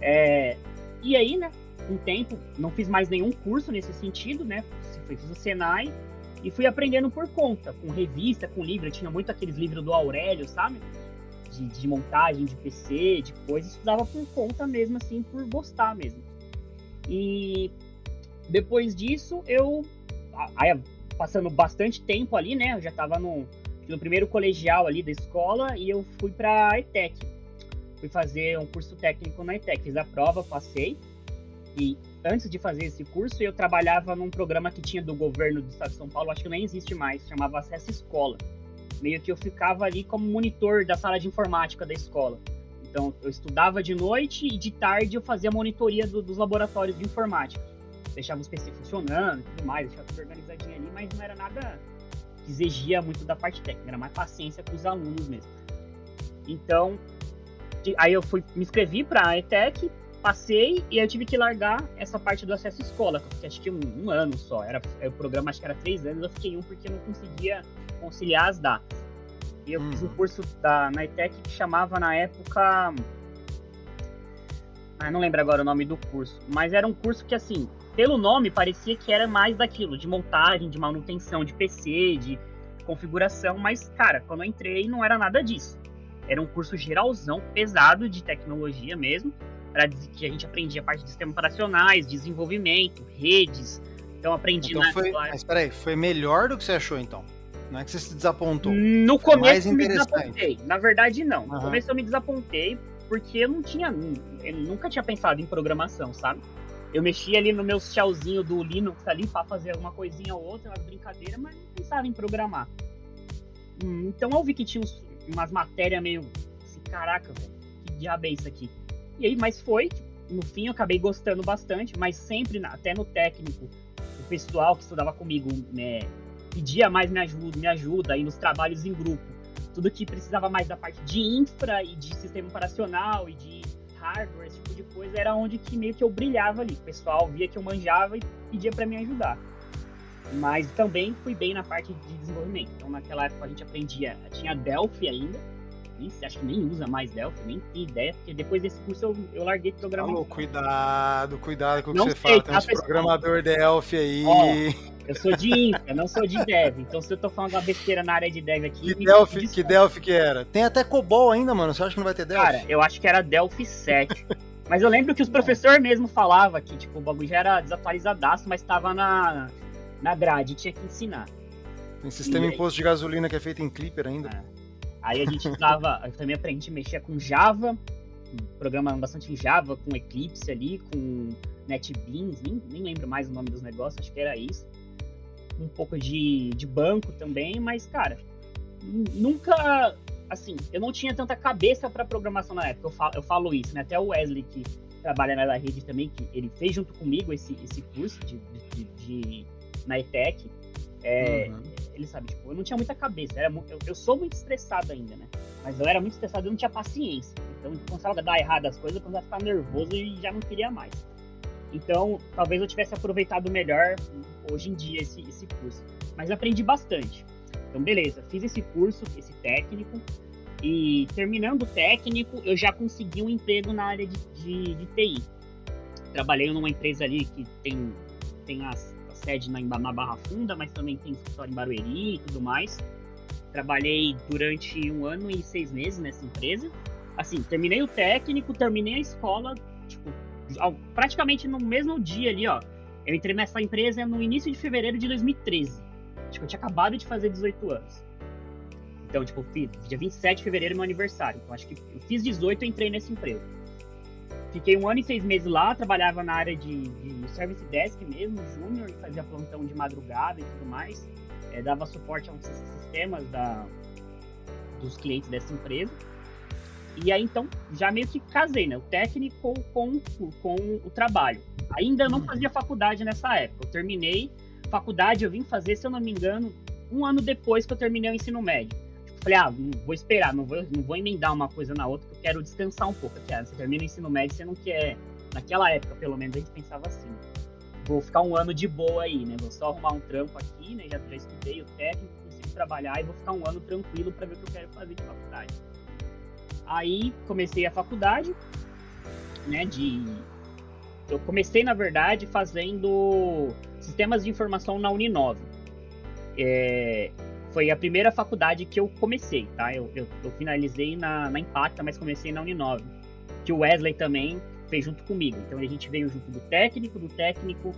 É, e aí, né, um tempo, não fiz mais nenhum curso nesse sentido, né, fiz o Senai, e fui aprendendo por conta, com revista, com livro. Eu tinha muito aqueles livros do Aurélio, sabe? De, de montagem de PC, de coisas. Estudava por conta mesmo, assim, por gostar mesmo. E depois disso, eu. Aí, passando bastante tempo ali, né? Eu já estava no, no primeiro colegial ali da escola e eu fui para a ETEC. Fui fazer um curso técnico na ETEC. Fiz a prova, passei. E antes de fazer esse curso, eu trabalhava num programa que tinha do governo do estado de São Paulo, acho que nem existe mais, chamava Acesso Escola. Meio que eu ficava ali como monitor da sala de informática da escola. Então, eu estudava de noite e de tarde eu fazia monitoria do, dos laboratórios de informática. Deixava os PC funcionando e tudo mais, deixava tudo organizadinho ali, mas não era nada que exigia muito da parte técnica, era mais paciência com os alunos mesmo. Então, aí eu fui, me inscrevi para a ETEC, passei e eu tive que largar essa parte do acesso à escola, que eu fiquei acho que um, um ano só. Era, o programa acho que era três anos, eu fiquei um porque eu não conseguia conciliar as datas. E eu fiz um uhum. curso da, na ETEC que chamava na época. Ah, não lembro agora o nome do curso. Mas era um curso que, assim, pelo nome parecia que era mais daquilo, de montagem, de manutenção de PC, de configuração. Mas, cara, quando eu entrei não era nada disso. Era um curso geralzão, pesado de tecnologia mesmo para que a gente aprendia a parte de sistemas operacionais, desenvolvimento, redes. Então aprendi então, na foi, Mas peraí, foi melhor do que você achou então? Não é que você se desapontou? No foi começo eu me desapontei. Na verdade, não. No uhum. começo eu me desapontei porque eu não tinha. Eu nunca tinha pensado em programação, sabe? Eu mexia ali no meu shellzinho do Linux ali para fazer alguma coisinha ou outra, umas brincadeiras, mas não pensava em programar. Hum, então eu vi que tinha uns, umas matérias meio. Assim, caraca, velho, que diabo é isso aqui? E aí, mas foi, no fim eu acabei gostando bastante, mas sempre, até no técnico, o pessoal que estudava comigo né, pedia mais me ajuda, me ajuda aí nos trabalhos em grupo. Tudo que precisava mais da parte de infra e de sistema operacional e de hardware, esse tipo de coisa, era onde que meio que eu brilhava ali. O pessoal via que eu manjava e pedia para me ajudar. Mas também fui bem na parte de desenvolvimento. Então naquela época a gente aprendia, tinha Delphi ainda, nem, acho que nem usa mais Delphi, nem tem ideia, porque depois desse curso eu, eu larguei de programar. Cuidado, cuidado com o que você sei, fala. Tem tá, uns programador Delphi aí. Eu sou de infra, não sou de dev. Então se eu tô falando uma besteira na área de dev aqui. Que Delphi, que Delphi que era? Tem até COBOL ainda, mano. Você acha que não vai ter Delphi? Cara, eu acho que era Delphi 7. mas eu lembro que os professores mesmo falavam que tipo, o bagulho já era desatualizadaço, mas tava na, na grade, tinha que ensinar. Tem sistema imposto de gasolina que é feito em Clipper ainda. É. Aí a gente tava. eu também aprendi a mexer com Java, programando bastante em Java, com Eclipse ali, com NetBeans, nem, nem lembro mais o nome dos negócios, acho que era isso. Um pouco de, de banco também, mas, cara, nunca. Assim, eu não tinha tanta cabeça para programação na época, eu falo, eu falo isso, né? Até o Wesley, que trabalha na rede também, que ele fez junto comigo esse, esse curso de, de, de na ETEC. É, uhum. Ele sabe, tipo, eu não tinha muita cabeça. Era, eu, eu, sou muito estressado ainda, né? Mas eu era muito estressado e não tinha paciência. Então, começava a dar errado as coisas, eu começava a ficar nervoso e já não queria mais. Então, talvez eu tivesse aproveitado melhor hoje em dia esse, esse curso. Mas aprendi bastante. Então, beleza, fiz esse curso, esse técnico. E terminando o técnico, eu já consegui um emprego na área de, de, de TI. Trabalhei numa empresa ali que tem, tem a sede na, na Barra Funda, mas também tem escritório em Barueri e tudo mais. Trabalhei durante um ano e seis meses nessa empresa. Assim, terminei o técnico, terminei a escola, tipo, praticamente no mesmo dia ali, ó. Eu entrei nessa empresa no início de fevereiro de 2013. Acho que eu tinha acabado de fazer 18 anos. Então, tipo, fiz, dia 27 de fevereiro é meu aniversário. Então, acho que eu fiz 18 e entrei nessa empresa. Fiquei um ano e seis meses lá, trabalhava na área de, de service desk mesmo, júnior, fazia plantão de madrugada e tudo mais. É, dava suporte a uns sistemas da, dos clientes dessa empresa. E aí, então, já meio que casei, né? O técnico com, com o trabalho. Ainda não fazia faculdade nessa época. Eu terminei faculdade, eu vim fazer, se eu não me engano, um ano depois que eu terminei o ensino médio. Tipo, falei, ah, não vou esperar, não vou, não vou emendar uma coisa na outra, porque eu quero descansar um pouco. Porque, ah, você termina o ensino médio, você não quer... Naquela época, pelo menos, a gente pensava assim. Vou ficar um ano de boa aí, né? Vou só arrumar um trampo aqui, né? Já, já estudei o técnico, consigo trabalhar e vou ficar um ano tranquilo para ver o que eu quero fazer de faculdade. Aí comecei a faculdade, né, de eu comecei na verdade fazendo sistemas de informação na Uninove. É... foi a primeira faculdade que eu comecei, tá? Eu, eu, eu finalizei na, na Impacta, mas comecei na Uninove, que o Wesley também fez junto comigo. Então a gente veio junto do técnico, do técnico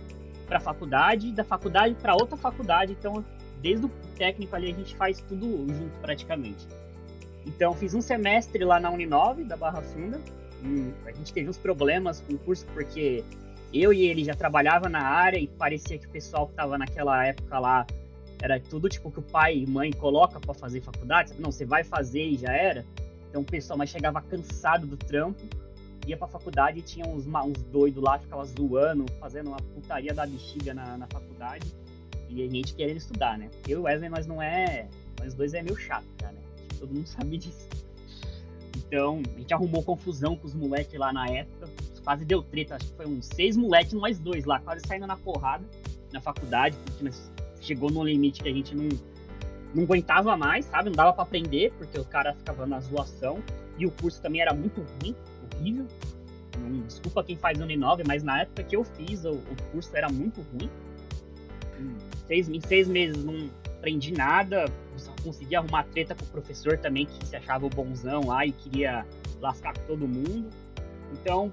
para a faculdade, da faculdade para outra faculdade. Então desde o técnico ali a gente faz tudo junto praticamente. Então, fiz um semestre lá na Uninove, da Barra Funda. A gente teve uns problemas com o curso, porque eu e ele já trabalhava na área e parecia que o pessoal que estava naquela época lá era tudo tipo que o pai e mãe coloca para fazer faculdade. Não, você vai fazer e já era. Então, o pessoal mas chegava cansado do trampo, ia pra faculdade e tinha uns, uns doidos lá, ficava zoando, fazendo uma putaria da bexiga na, na faculdade. E a gente querendo estudar, né? Eu e o Wesley, nós não é. Nós dois é meio chato, cara, né? Todo mundo sabe disso. Então, a gente arrumou confusão com os moleques lá na época. Quase deu treta, acho que foi uns seis moleques, nós dois lá, quase saindo na porrada na faculdade, porque chegou no limite que a gente não, não aguentava mais, sabe? Não dava para aprender, porque o cara ficava na zoação. E o curso também era muito ruim, horrível. Desculpa quem faz Uninove, mas na época que eu fiz, o, o curso era muito ruim. Em seis, em seis meses não aprendi nada, consegui arrumar treta com o professor também, que se achava o bonzão lá e queria lascar com todo mundo. Então,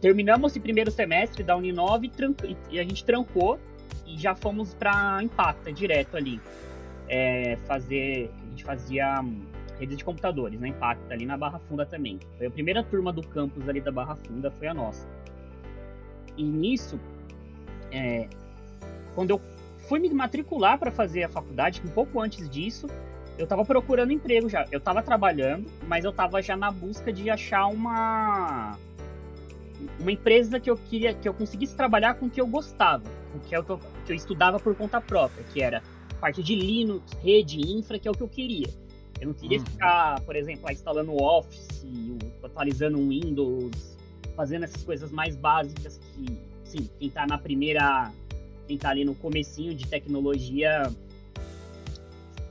terminamos esse primeiro semestre da Uninove e, a gente trancou e já fomos para Impacta direto ali. É, fazer. A gente fazia hum, rede de computadores na Impacta, ali na Barra Funda também. Foi a primeira turma do campus ali da Barra Funda, foi a nossa. E nisso, é, quando eu fui me matricular para fazer a faculdade, um pouco antes disso, eu estava procurando emprego já. Eu estava trabalhando, mas eu estava já na busca de achar uma uma empresa que eu queria que eu conseguisse trabalhar com o que eu gostava, com é o que eu, que eu estudava por conta própria, que era parte de Linux, rede, infra, que é o que eu queria. Eu não queria uhum. ficar, por exemplo, instalando o Office, atualizando o Windows, fazendo essas coisas mais básicas que, sim, quem está na primeira quem tá ali no comecinho de tecnologia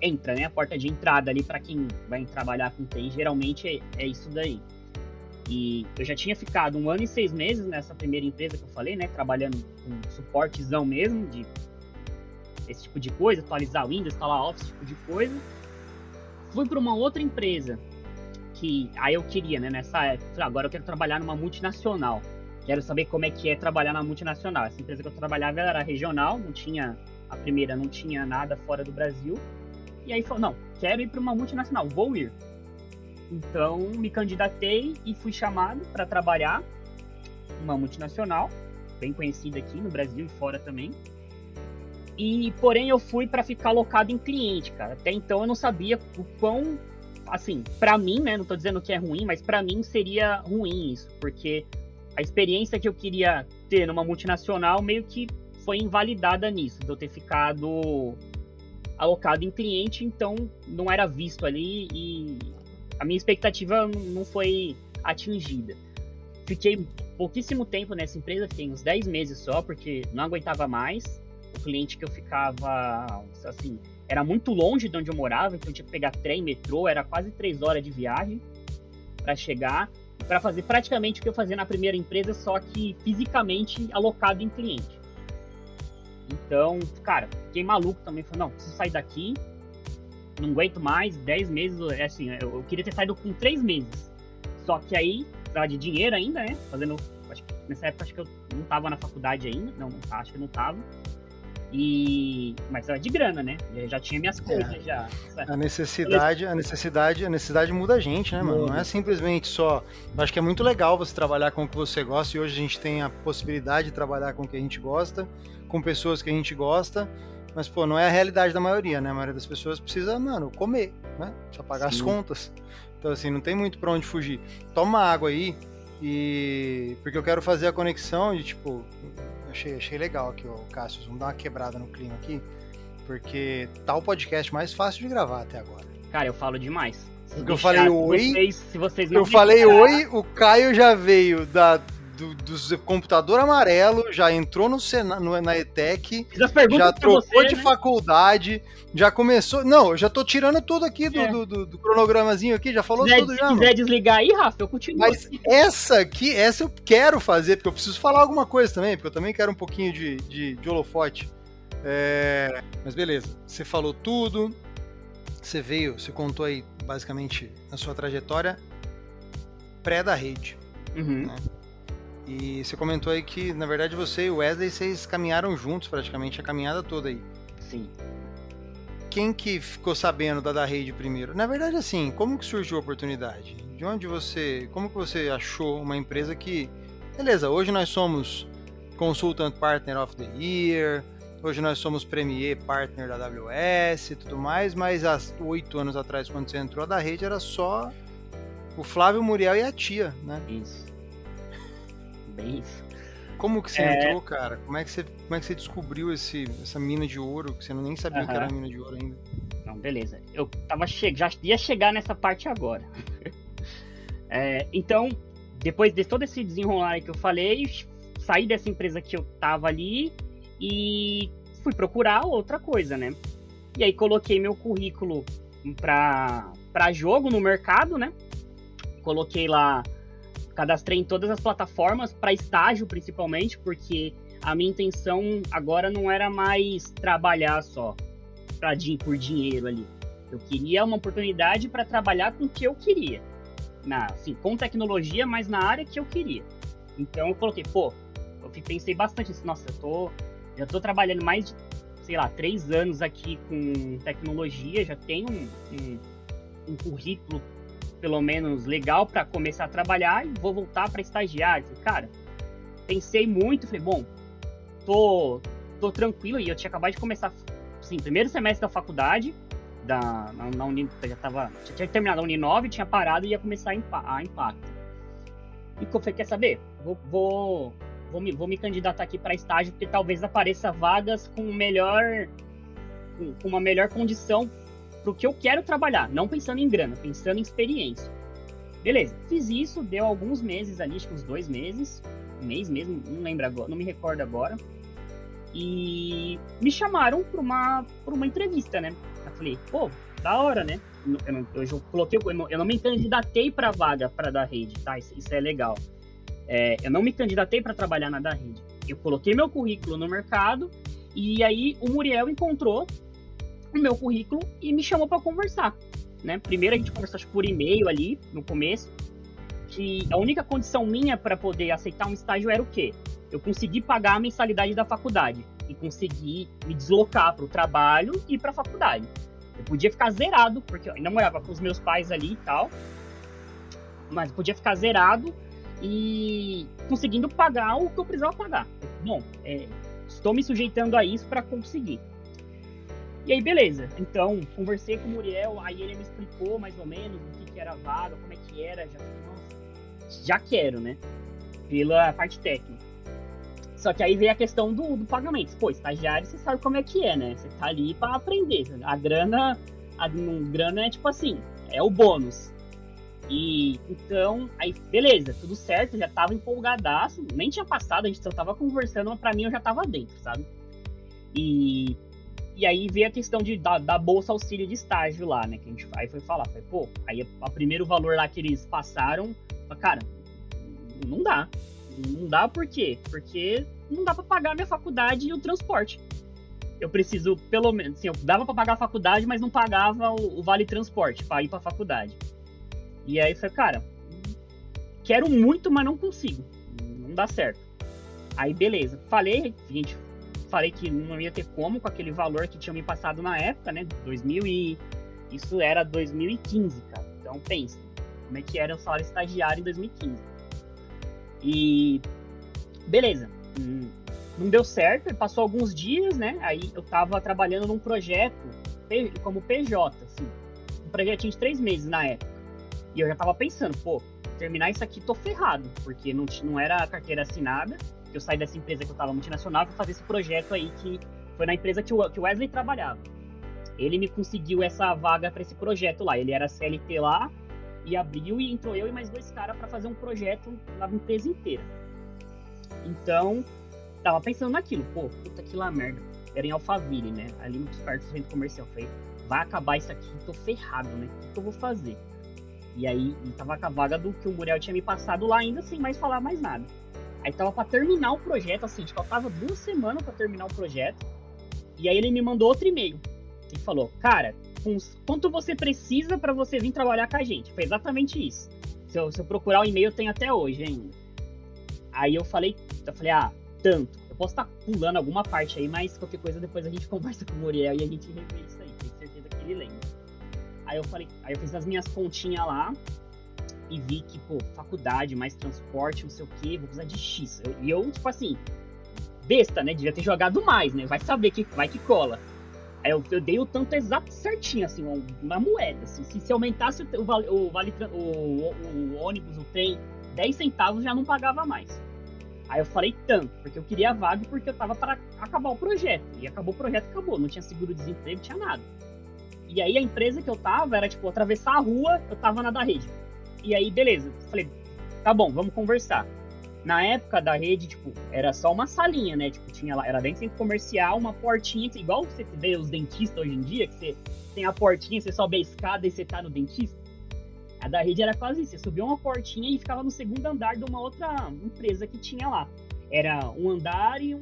entra, né? A porta de entrada ali para quem vai trabalhar com TI, geralmente é, é, isso daí. E eu já tinha ficado um ano e seis meses nessa primeira empresa que eu falei, né? Trabalhando com suportezão mesmo, de esse tipo de coisa, atualizar Windows, instalar Office, esse tipo de coisa. Fui para uma outra empresa que aí eu queria, né, nessa época, agora eu quero trabalhar numa multinacional. Quero saber como é que é trabalhar na multinacional. Essa empresa que eu trabalhava era regional, não tinha a primeira não tinha nada fora do Brasil. E aí falou, não, quero ir para uma multinacional, vou ir. Então me candidatei e fui chamado para trabalhar uma multinacional, bem conhecida aqui no Brasil e fora também. E porém eu fui para ficar alocado em cliente, cara. Até então eu não sabia o quão assim, para mim, né, não tô dizendo que é ruim, mas para mim seria ruim isso, porque a experiência que eu queria ter numa multinacional meio que foi invalidada nisso, de eu ter ficado alocado em cliente, então não era visto ali e a minha expectativa não foi atingida. Fiquei pouquíssimo tempo nessa empresa, fiquei uns 10 meses só, porque não aguentava mais. O cliente que eu ficava, assim, era muito longe de onde eu morava, então eu tinha que pegar trem, metrô, era quase 3 horas de viagem para chegar, para fazer praticamente o que eu fazia na primeira empresa, só que fisicamente alocado em cliente. Então, cara, fiquei maluco também. Falei, não, preciso sair daqui. Não aguento mais. 10 meses, é assim, eu, eu, queria ter saído com 3 meses. Só que aí, precisava de dinheiro ainda, né? Fazendo. Acho nessa época acho que eu não tava na faculdade ainda. Não, acho que não tava. E. Mas era de grana, né? Eu já tinha minhas coisas é. já. A necessidade, a necessidade, a necessidade muda a gente, né, mano? Não é simplesmente só. Eu acho que é muito legal você trabalhar com o que você gosta, e hoje a gente tem a possibilidade de trabalhar com o que a gente gosta com pessoas que a gente gosta, mas, pô, não é a realidade da maioria, né? A maioria das pessoas precisa, mano, comer, né? Precisa pagar Sim. as contas. Então, assim, não tem muito pra onde fugir. Toma água aí e... Porque eu quero fazer a conexão de, tipo... Achei, achei legal aqui, ó, Cássio. Vamos dar uma quebrada no clima aqui. Porque tá o podcast mais fácil de gravar até agora. Cara, eu falo demais. Eu falei oi. Vocês, se vocês não eu falei oi, o Caio já veio da do, do computador amarelo, já entrou no, Sena, no na ETEC, já trocou você, de né? faculdade, já começou. Não, eu já tô tirando tudo aqui do, é. do, do, do, cronogramazinho aqui, já falou tudo já. Se quiser desligar aí, Rafa, eu continuo. Mas aqui. essa aqui, essa eu quero fazer, porque eu preciso falar alguma coisa também, porque eu também quero um pouquinho de, de, de holofote. É... Mas beleza, você falou tudo, você veio, você contou aí basicamente a sua trajetória pré da rede. Uhum. Né? E você comentou aí que, na verdade, você e o Wesley, vocês caminharam juntos praticamente a caminhada toda aí. Sim. Quem que ficou sabendo da da rede primeiro? Na verdade, assim, como que surgiu a oportunidade? De onde você, como que você achou uma empresa que, beleza, hoje nós somos Consultant Partner of the Year, hoje nós somos Premier Partner da AWS e tudo mais, mas há oito anos atrás, quando você entrou, a da rede era só o Flávio Muriel e a tia, né? Isso bem isso. Como que você é... entrou, cara? Como é que você, como é que você descobriu esse, essa mina de ouro, que você nem sabia que era mina de ouro ainda? Não, beleza. Eu tava che... já ia chegar nessa parte agora. é, então, depois de todo esse desenrolar que eu falei, saí dessa empresa que eu tava ali e fui procurar outra coisa, né? E aí coloquei meu currículo pra, pra jogo no mercado, né? Coloquei lá cadastrei em todas as plataformas, para estágio principalmente, porque a minha intenção agora não era mais trabalhar só pra, por dinheiro ali. Eu queria uma oportunidade para trabalhar com o que eu queria. Na, assim, com tecnologia, mas na área que eu queria. Então eu coloquei, pô, eu pensei bastante assim, nossa, eu tô, já tô trabalhando mais de, sei lá, três anos aqui com tecnologia, já tenho um, um, um currículo pelo menos legal para começar a trabalhar e vou voltar para estagiar. Cara, pensei muito, falei, bom, tô, tô tranquilo e eu tinha acabado de começar, assim, primeiro semestre da faculdade, da, na, na Uni, já tava, já tinha terminado a Uninove, tinha parado e ia começar a, a Impacto. E eu falei, quer saber? Vou, vou, vou, me, vou me candidatar aqui para estágio, porque talvez apareça vagas com melhor com uma melhor condição pro que eu quero trabalhar, não pensando em grana, pensando em experiência. Beleza, fiz isso, deu alguns meses ali, acho que uns dois meses, um mês mesmo, não lembro agora, não me recordo agora. E me chamaram para uma, uma entrevista, né? Eu falei, pô, da hora, né? Eu, não, eu, eu coloquei, eu não, eu não me candidatei para vaga para da rede, tá? Isso, isso é legal. É, eu não me candidatei para trabalhar na da rede. Eu coloquei meu currículo no mercado E aí o Muriel encontrou o meu currículo e me chamou para conversar. Né? Primeiro a gente conversou por e-mail ali no começo, que a única condição minha para poder aceitar um estágio era o quê? Eu consegui pagar a mensalidade da faculdade e conseguir me deslocar para o trabalho e para a faculdade. Eu podia ficar zerado, porque eu ainda morava com os meus pais ali e tal, mas podia ficar zerado e conseguindo pagar o que eu precisava pagar. Bom, é, estou me sujeitando a isso para conseguir. E aí, beleza. Então, conversei com o Muriel, aí ele me explicou mais ou menos o que, que era a vaga, como é que era. Já, nossa, já quero, né? Pela parte técnica. Só que aí veio a questão do, do pagamento. Pô, estagiário, você sabe como é que é, né? Você tá ali para aprender. A grana, a grana é tipo assim, é o bônus. E então, aí, beleza, tudo certo, já tava empolgadaço, nem tinha passado, a gente só tava conversando, mas pra mim eu já tava dentro, sabe? E, e aí veio a questão de, da, da bolsa auxílio de estágio lá, né? Que a gente aí foi falar, foi, pô, aí a, a primeiro valor lá que eles passaram, cara, não dá. Não dá por quê? Porque não dá para pagar minha faculdade e o transporte. Eu preciso, pelo menos, assim, eu dava para pagar a faculdade, mas não pagava o, o vale transporte para ir para faculdade. E aí foi, cara, quero muito, mas não consigo. Não dá certo. Aí beleza. Falei, gente, falei que não ia ter como com aquele valor que tinha me passado na época, né? 2000 e isso era 2015, cara. Então pensa, como é que era o salário estagiário em 2015. E beleza. Hum, não deu certo, passou alguns dias, né? Aí eu tava trabalhando num projeto como PJ, assim. Um projetinho de três meses na época. E eu já tava pensando, pô, terminar isso aqui tô ferrado, porque não, não era carteira assinada, eu saí dessa empresa que eu tava multinacional pra fazer esse projeto aí que foi na empresa que o, que Wesley trabalhava. Ele me conseguiu essa vaga para esse projeto lá. Ele era CLT lá e abriu e entrou eu e mais dois caras para fazer um projeto na empresa inteira. Então, tava pensando naquilo, pô, puta que lá merda. Era em Alphaville, né? Ali no perto do centro comercial. Falei, vai acabar isso aqui, tô ferrado, né? O que eu vou fazer? E aí tava com a vaga do que o Muriel tinha me passado lá ainda sem mais falar mais nada. Aí tava para terminar o projeto, assim, tipo, faltava duas semanas para terminar o projeto. E aí ele me mandou outro e-mail. E falou, cara, quanto você precisa para você vir trabalhar com a gente? Foi exatamente isso. Se eu, se eu procurar o e-mail, tem até hoje ainda. Aí eu falei, eu falei, ah, tanto. Eu posso estar tá pulando alguma parte aí, mas qualquer coisa depois a gente conversa com o Muriel e a gente revê isso aí. Tenho certeza que ele lembra. Aí eu falei, aí eu fiz as minhas continhas lá e vi que, pô, faculdade, mais transporte, não sei o que, vou precisar de X. Eu, e eu, tipo assim, besta, né? Devia ter jogado mais, né? Vai saber que vai que cola. Aí eu, eu dei o tanto exato certinho, assim, uma moeda. Assim, se, se aumentasse o, o, vale, o, o, o ônibus, o trem, 10 centavos já não pagava mais. Aí eu falei tanto, porque eu queria a vaga porque eu tava para acabar o projeto. E acabou o projeto, acabou. Não tinha seguro-desemprego, tinha nada. E aí a empresa que eu tava era, tipo, atravessar a rua, eu tava na da rede. E aí, beleza. Falei, tá bom, vamos conversar. Na época da rede, tipo, era só uma salinha, né? Tipo, tinha lá, era dentro do centro comercial, uma portinha, igual você vê os dentistas hoje em dia, que você tem a portinha, você sobe a escada e você tá no dentista. A da rede era quase isso, você subia uma portinha e ficava no segundo andar de uma outra empresa que tinha lá. Era um andar e um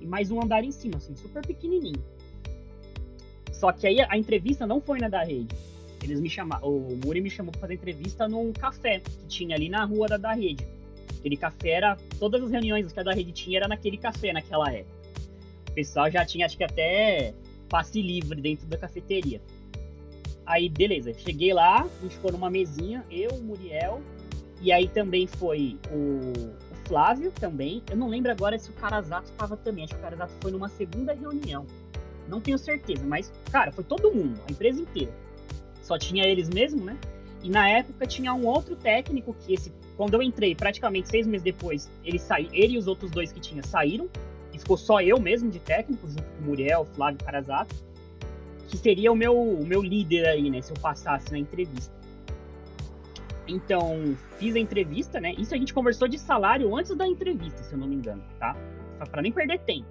e mais um andar em cima, assim, super pequenininho. Só que aí a entrevista não foi na da rede. Eles me chamaram, o Muri me chamou para fazer entrevista num café que tinha ali na rua da da rede. Aquele café era, todas as reuniões que a da rede tinha era naquele café naquela época. O pessoal já tinha acho que até passe livre dentro da cafeteria. Aí, beleza, cheguei lá, a gente ficou numa mesinha, eu, o Muriel, e aí também foi o, o Flávio também. Eu não lembro agora se o Carazato estava também, acho que o Carazato foi numa segunda reunião. Não tenho certeza, mas, cara, foi todo mundo, a empresa inteira. Só tinha eles mesmo, né? E na época tinha um outro técnico que esse, quando eu entrei, praticamente seis meses depois, ele saiu, ele e os outros dois que tinha saíram, e ficou só eu mesmo de técnico, junto com o Muriel, Flávio Carazato, que seria o meu, o meu líder aí, né, se eu passasse na entrevista. Então, fiz a entrevista, né? Isso a gente conversou de salário antes da entrevista, se eu não me engano, tá? Para nem perder tempo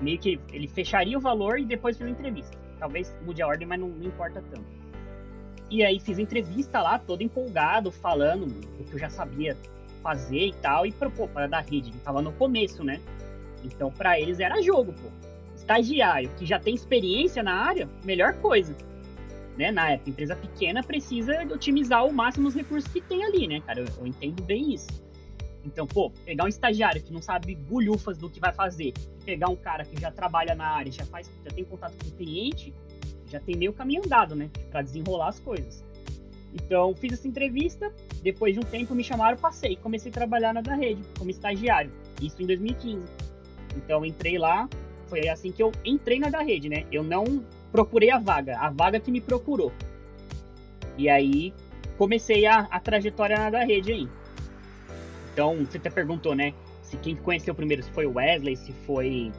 meio que ele fecharia o valor e depois fez a entrevista. Talvez mude a ordem, mas não, não importa tanto. E aí fiz entrevista lá, todo empolgado, falando o que eu já sabia fazer e tal, e pô, para dar rede, tava no começo, né? Então para eles era jogo, pô. estagiário que já tem experiência na área, melhor coisa. Né? Na época, empresa pequena precisa otimizar ao máximo os recursos que tem ali, né, cara? Eu, eu entendo bem isso. Então, pô, pegar um estagiário que não sabe bulhufas do que vai fazer, pegar um cara que já trabalha na área, já faz, já tem contato com o cliente, já tem meio caminho andado, né, para desenrolar as coisas. Então, fiz essa entrevista, depois de um tempo me chamaram, passei, comecei a trabalhar na da rede como estagiário. Isso em 2015. Então, entrei lá, foi assim que eu entrei na da rede, né? Eu não procurei a vaga, a vaga que me procurou. E aí comecei a, a trajetória na da rede aí. Então, você até perguntou, né? Se quem conheceu primeiro, se foi o Wesley, se foi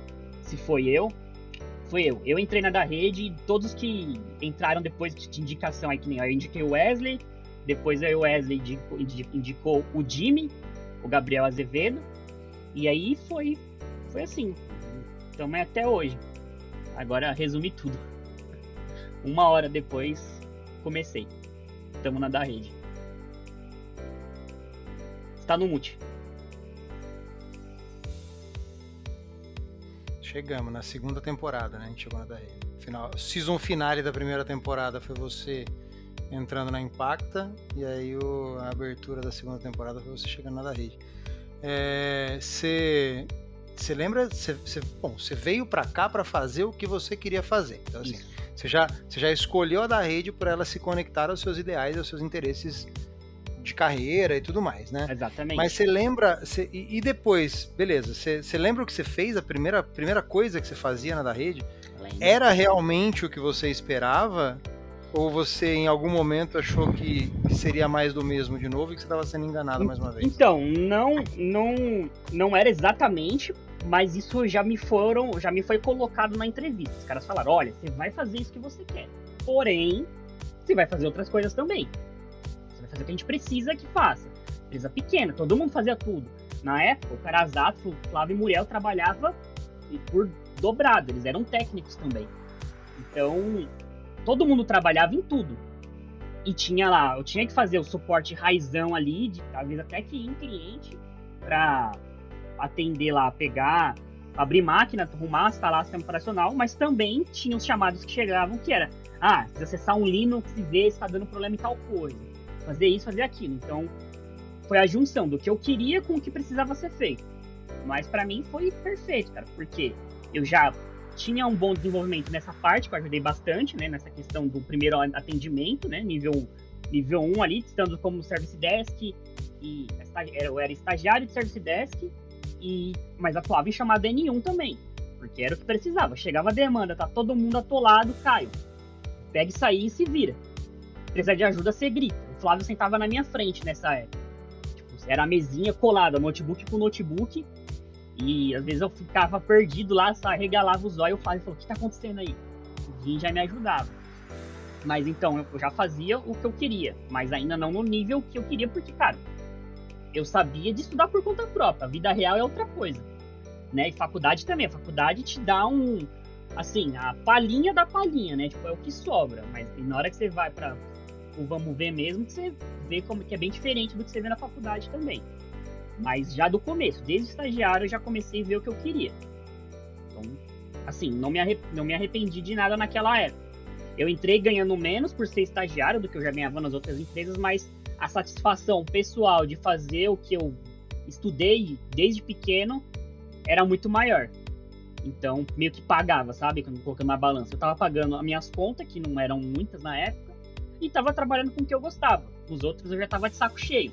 se foi eu. Foi eu. Eu entrei na da rede e todos que entraram depois de indicação aí, que nem eu indiquei o Wesley, depois aí o Wesley indicou, o Jimmy, o Gabriel Azevedo, e aí foi, foi assim. Então é até hoje. Agora resumi tudo. Uma hora depois comecei. Estamos na da rede. Está no mute. Chegamos na segunda temporada, né? A gente chegou na da rede. Final, season finale da primeira temporada foi você entrando na Impacta e aí o, a abertura da segunda temporada foi você chegando na da rede. Você é, lembra? Cê, cê, bom, você veio para cá para fazer o que você queria fazer. Então, assim, você já, já escolheu a da rede para ela se conectar aos seus ideais, aos seus interesses de carreira e tudo mais, né? Exatamente. Mas você lembra. E, e, depois, beleza, você lembra o que você fez? A primeira, primeira coisa que você fazia na da rede? Era realmente o que você esperava? Ou você em algum momento achou que, seria mais do mesmo de novo e que você estava sendo enganado mais uma vez? Então, não, não, não era exatamente, mas isso já me foram, já me foi colocado na entrevista. Os caras falaram: olha, você vai fazer isso que você quer. Porém, você vai fazer outras coisas também. O que a gente precisa que faça. Empresa pequena, todo mundo fazia tudo. Na época, o Carazato, o Flávio e Muriel trabalhava por dobrado, eles eram técnicos também. Então, todo mundo trabalhava em tudo. E tinha lá, eu tinha que fazer o suporte raizão ali, de, vezes até que em cliente, para atender lá, pegar, abrir máquina, arrumar, instalar sistema operacional, mas também tinha os chamados que chegavam que era, ah, precisa acessar um Linux e ver se está dando problema em tal coisa. Fazer isso, fazer aquilo. Então, foi a junção do que eu queria com o que precisava ser feito. Mas para mim foi perfeito, cara, porque eu já tinha um bom desenvolvimento nessa parte, que eu ajudei bastante, né, nessa questão do primeiro atendimento, né, nível, nível 1 ali, estando como Service Desk, e eu era estagiário de Service Desk, e, mas atuava em chamada N1 também, porque era o que precisava. Chegava a demanda, tá todo mundo atolado, Caio, pega isso aí e se vira. Precisa de ajuda, você grita. Flávio sentava na minha frente nessa época. Tipo, era a mesinha colada, notebook com notebook, e às vezes eu ficava perdido lá, só regalava os olhos e o Flávio falou, o que tá acontecendo aí? O Vim já me ajudava. Mas então, eu já fazia o que eu queria, mas ainda não no nível que eu queria, porque, cara, eu sabia de estudar por conta própria. A vida real é outra coisa. Né? E faculdade também. A faculdade te dá um. Assim, a palhinha da palhinha, né? Tipo, é o que sobra. Mas na hora que você vai para o vamos ver mesmo, que você vê como que é bem diferente do que você vê na faculdade também. Mas já do começo, desde estagiário, eu já comecei a ver o que eu queria. Então, assim, não me, não me arrependi de nada naquela época. Eu entrei ganhando menos por ser estagiário do que eu já ganhava nas outras empresas, mas a satisfação pessoal de fazer o que eu estudei desde pequeno era muito maior. Então, meio que pagava, sabe? Quando colocando na balança. Eu tava pagando as minhas contas, que não eram muitas na época, e tava trabalhando com o que eu gostava. Os outros eu já tava de saco cheio.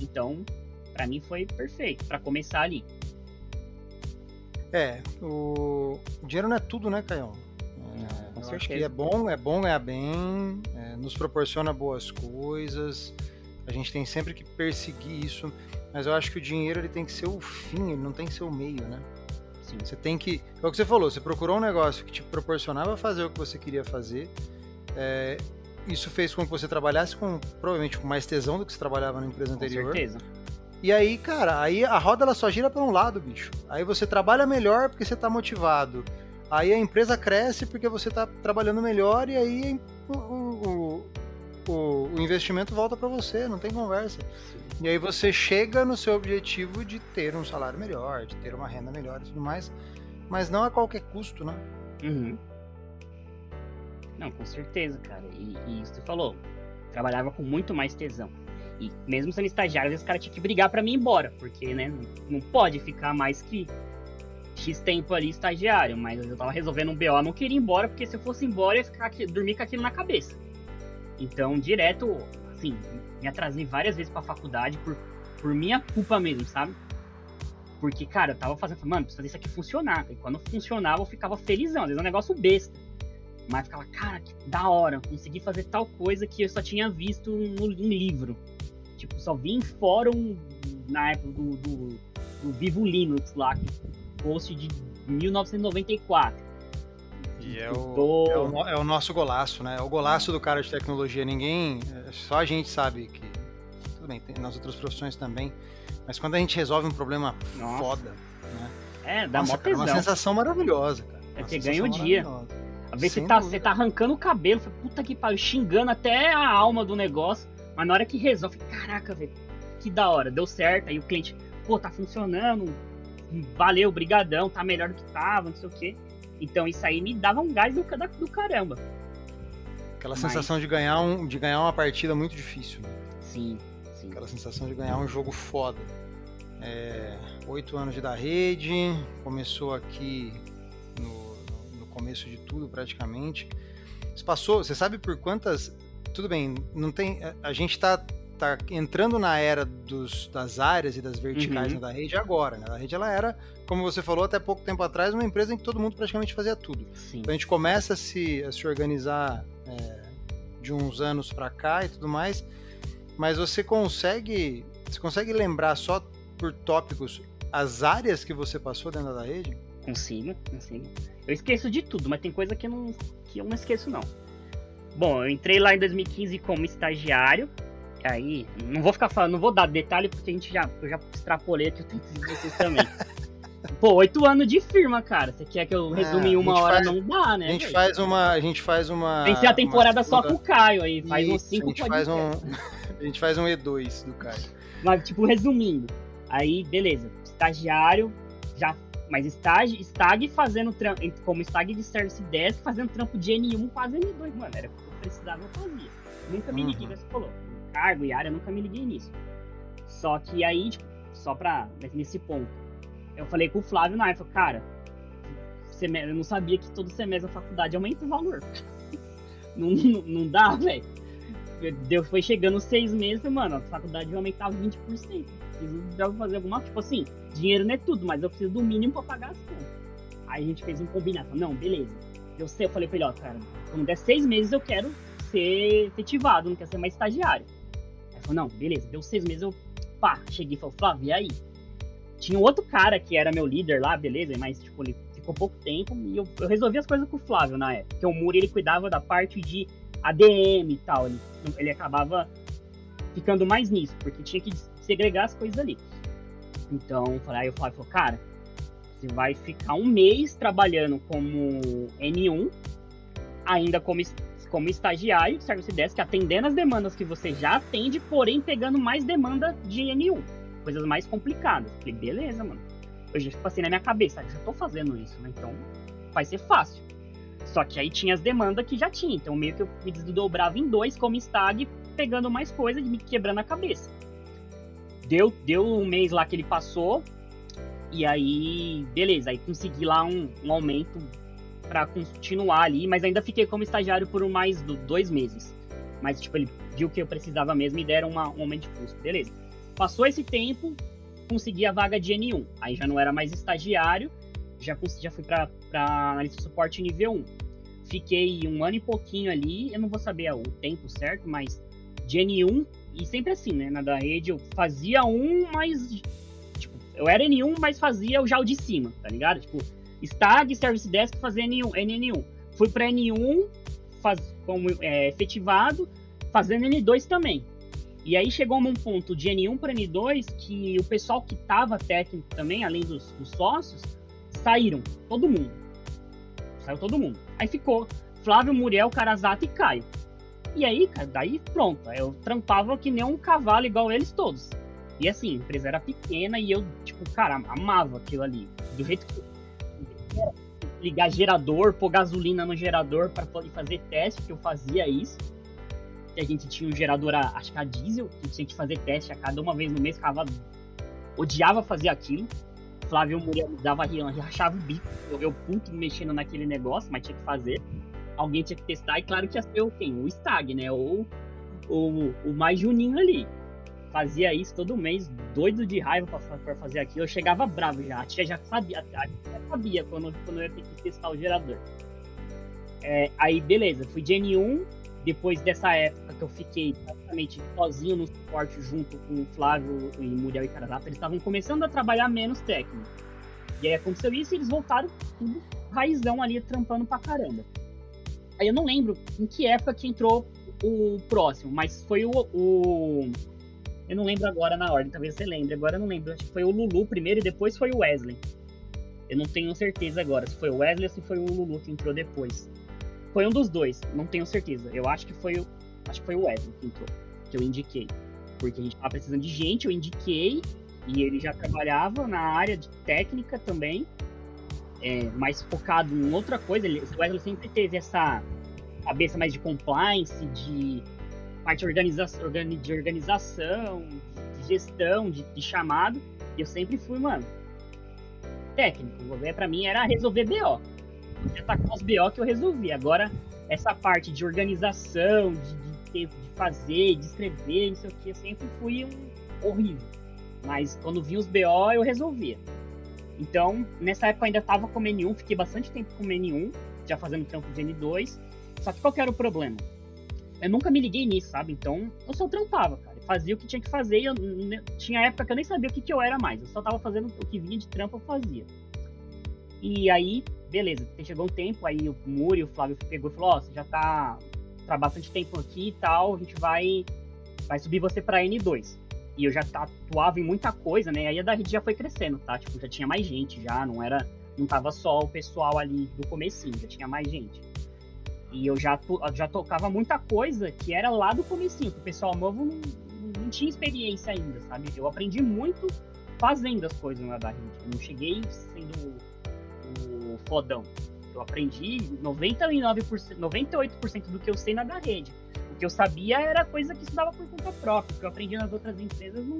Então, para mim foi perfeito para começar ali. É, o... o dinheiro não é tudo, né, Caio? É, eu acho que é bom, é bom ganhar bem, é, nos proporciona boas coisas. A gente tem sempre que perseguir isso, mas eu acho que o dinheiro ele tem que ser o fim, ele não tem que ser o meio, né? Sim. Você tem que, é o que você falou, você procurou um negócio que te proporcionava fazer o que você queria fazer. É, isso fez com que você trabalhasse com provavelmente com mais tesão do que você trabalhava na empresa anterior. Com certeza. E aí, cara, aí a roda ela só gira para um lado, bicho. Aí você trabalha melhor porque você tá motivado. Aí a empresa cresce porque você tá trabalhando melhor e aí o, o, o, o investimento volta para você, não tem conversa. E aí você chega no seu objetivo de ter um salário melhor, de ter uma renda melhor e tudo mais. mas não a qualquer custo, né? Uhum. Não, com certeza, cara. E, e isso você falou. Trabalhava com muito mais tesão. E mesmo sendo estagiário, às vezes o cara tinha que brigar para mim ir embora. Porque, né, não pode ficar mais que X tempo ali estagiário. Mas eu tava resolvendo um BO, eu não queria ir embora, porque se eu fosse embora, eu ia ficar aqui, dormir com aquilo na cabeça. Então, direto, assim, me atrasei várias vezes pra faculdade por, por minha culpa mesmo, sabe? Porque, cara, eu tava fazendo, mano, preciso fazer isso aqui funcionar. E quando funcionava, eu ficava felizão. Às vezes é um negócio besta. Mas ficava, cara, que da hora, consegui fazer tal coisa que eu só tinha visto no, no livro. Tipo, só vi em fórum na época do, do, do Vivo Linux lá, post de 1994. E é o, é, o, é o, nosso golaço, né? É o golaço do cara de tecnologia. Ninguém. É, só a gente sabe que. Tudo bem, tem nas outras profissões também. Mas quando a gente resolve um problema Nossa. foda, né? É, dá Nossa, uma, cara, uma sensação maravilhosa, cara. É que ganha o dia. Às vezes você tá, você tá arrancando o cabelo, puta que pariu, xingando até a alma do negócio. Mas na hora que resolve, caraca, velho, que da hora, deu certo. Aí o cliente, pô, tá funcionando, valeu, brigadão, tá melhor do que tava, não sei o quê. Então isso aí me dava um gás do, do caramba. Aquela Mas... sensação de ganhar, um, de ganhar uma partida muito difícil. Né? Sim, sim. Aquela sensação de ganhar um jogo foda. É, oito anos de da rede, começou aqui começo de tudo praticamente. Você passou, você sabe por quantas. Tudo bem, não tem. A gente tá tá entrando na era dos, das áreas e das verticais uhum. da rede agora. Né? A rede ela era, como você falou até pouco tempo atrás, uma empresa em que todo mundo praticamente fazia tudo. Sim. Então a gente começa a se, a se organizar é, de uns anos para cá e tudo mais, mas você consegue, você consegue lembrar só por tópicos as áreas que você passou dentro da rede? Consigo, consigo. Eu esqueço de tudo, mas tem coisa que eu não, que eu não esqueço não. Bom, eu entrei lá em 2015 como estagiário, Aí, não vou ficar falando, não vou dar detalhe porque a gente já, eu já extrapolei aqui, tenho que dizer vocês também. Pô, oito anos de firma, cara. Você quer que eu é, resume em uma hora? Faz, não dá, né? A gente faz uma. A gente faz uma. Tem que ser a temporada só com o Caio aí. Faz Isso, uns cinco a gente faz um A gente faz um E2 do Caio. Mas, tipo, resumindo. Aí, beleza. Estagiário, já. Mas estágio, stag fazendo trampo. Como stag de Service Desk, fazendo trampo de N1 quase N2. Mano, era o que eu precisava, eu fazia. Nunca me liguei, uhum. você falou cargo e área, nunca me liguei nisso. Só que aí, tipo, só pra. nesse ponto, eu falei com o Flávio na época, cara, eu não sabia que todo semestre da faculdade aumenta o valor. não, não, não dá, velho. Foi chegando seis meses, mano, a faculdade vai aumentar 20%. Preciso fazer alguma Tipo assim, dinheiro não é tudo, mas eu preciso do mínimo pra pagar as contas. Aí a gente fez um combinado. Não, beleza. Eu sei, eu falei pra ele, ó, cara, quando der seis meses eu quero ser efetivado, não quero ser mais estagiário falou, não, beleza, deu seis meses, eu pá, cheguei e falei, Flávio, e aí? Tinha um outro cara que era meu líder lá, beleza, mas tipo, ele ficou pouco tempo e eu, eu resolvi as coisas com o Flávio na época. Porque o Muri ele cuidava da parte de ADM e tal, ele, ele acabava ficando mais nisso, porque tinha que segregar as coisas ali. Então, aí o Flávio falou, cara, você vai ficar um mês trabalhando como N1, ainda como como estagiário de Service Desk, atendendo as demandas que você já atende, porém pegando mais demanda de NU, coisas mais complicadas. Falei, beleza, mano. Eu já passei na minha cabeça, ah, já tô fazendo isso, né? Então vai ser fácil. Só que aí tinha as demandas que já tinha, então meio que eu me desdobrava em dois como stag, pegando mais coisa e me quebrando a cabeça. Deu, deu um mês lá que ele passou, e aí, beleza, aí consegui lá um, um aumento para continuar ali, mas ainda fiquei como estagiário por mais do, dois meses. Mas, tipo, ele viu que eu precisava mesmo e deram uma, um aumento de custo. Beleza. Passou esse tempo, consegui a vaga de N1. Aí já não era mais estagiário, já, já fui para analista de suporte nível 1. Fiquei um ano e pouquinho ali, eu não vou saber o tempo certo, mas de N1, e sempre assim, né? Na da rede eu fazia um, mas. Tipo, eu era N1, mas fazia já o de cima, tá ligado? Tipo, Stag, Service Desk, fazer N1. N1. Fui para N1 faz, como é, efetivado, fazendo N2 também. E aí chegou num ponto de N1 para N2 que o pessoal que tava técnico também, além dos, dos sócios, saíram. Todo mundo. Saiu todo mundo. Aí ficou Flávio, Muriel, Carazato e Caio. E aí, cara, daí pronto. Eu trampava que nem um cavalo igual eles todos. E assim, a empresa era pequena e eu, tipo, cara, amava aquilo ali. Do jeito que ligar gerador, pôr gasolina no gerador para poder fazer teste, que eu fazia isso. Que a gente tinha um gerador, acho que a diesel, que tinha que fazer teste a cada uma vez no mês, ficava. Odiava fazer aquilo. Flávio Muriel dava rachava o bico, eu, eu puto mexendo naquele negócio, mas tinha que fazer. Alguém tinha que testar, e claro que ia ser o quem? O Stag, né? Ou o, mais Juninho ali fazia isso todo mês, doido de raiva para fazer aquilo. Eu chegava bravo já. A tia já sabia, a tia sabia quando, quando eu ia ter que testar o gerador. É, aí, beleza, fui de N1. Depois dessa época que eu fiquei praticamente sozinho no suporte junto com o Flávio e Muriel e Cararata, eles estavam começando a trabalhar menos técnico. E aí aconteceu isso e eles voltaram tudo raizão ali, trampando pra caramba. Aí eu não lembro em que época que entrou o próximo, mas foi o, o eu não lembro agora na ordem, talvez você lembre. Agora eu não lembro. Acho que foi o Lulu primeiro e depois foi o Wesley. Eu não tenho certeza agora se foi o Wesley ou se foi o Lulu que entrou depois. Foi um dos dois, não tenho certeza. Eu acho que foi o. Acho que foi o Wesley que entrou, que eu indiquei. Porque a gente tava precisando de gente, eu indiquei, e ele já trabalhava na área de técnica também, é, mais focado em outra coisa. Ele, o Wesley sempre teve essa cabeça mais de compliance, de parte de organização, de organização, de gestão, de, de chamado. E eu sempre fui, mano, técnico. O para mim era resolver BO. Já tá com os BO que eu resolvi. Agora, essa parte de organização, de, de, de fazer, de escrever, isso aqui, eu sempre fui um horrível. Mas quando vi os BO, eu resolvia. Então, nessa época eu ainda tava com N1, fiquei bastante tempo com N1, já fazendo trampo de N2. Só que qual que era o problema? eu nunca me liguei nisso, sabe? Então, eu só trampava, cara. Fazia o que tinha que fazer e eu, tinha época que eu nem sabia o que, que eu era mais. Eu só tava fazendo o que vinha de trampo, eu fazia. E aí, beleza, chegou um tempo, aí o Muri o Flávio pegou e falou, ó, oh, você já tá, tá bastante tempo aqui e tal, a gente vai, vai subir você pra N2. E eu já atuava em muita coisa, né? Aí a da rede já foi crescendo, tá? Tipo, já tinha mais gente, já não era, não tava só o pessoal ali do comecinho, já tinha mais gente. E eu já, já tocava muita coisa que era lá do comecinho, que o pessoal novo não, não tinha experiência ainda, sabe? Eu aprendi muito fazendo as coisas na da rede. Eu não cheguei sendo o, o fodão. Eu aprendi 99%, 98% do que eu sei na da rede. Que eu sabia era coisa que estudava por conta própria. O que eu aprendi nas outras empresas não,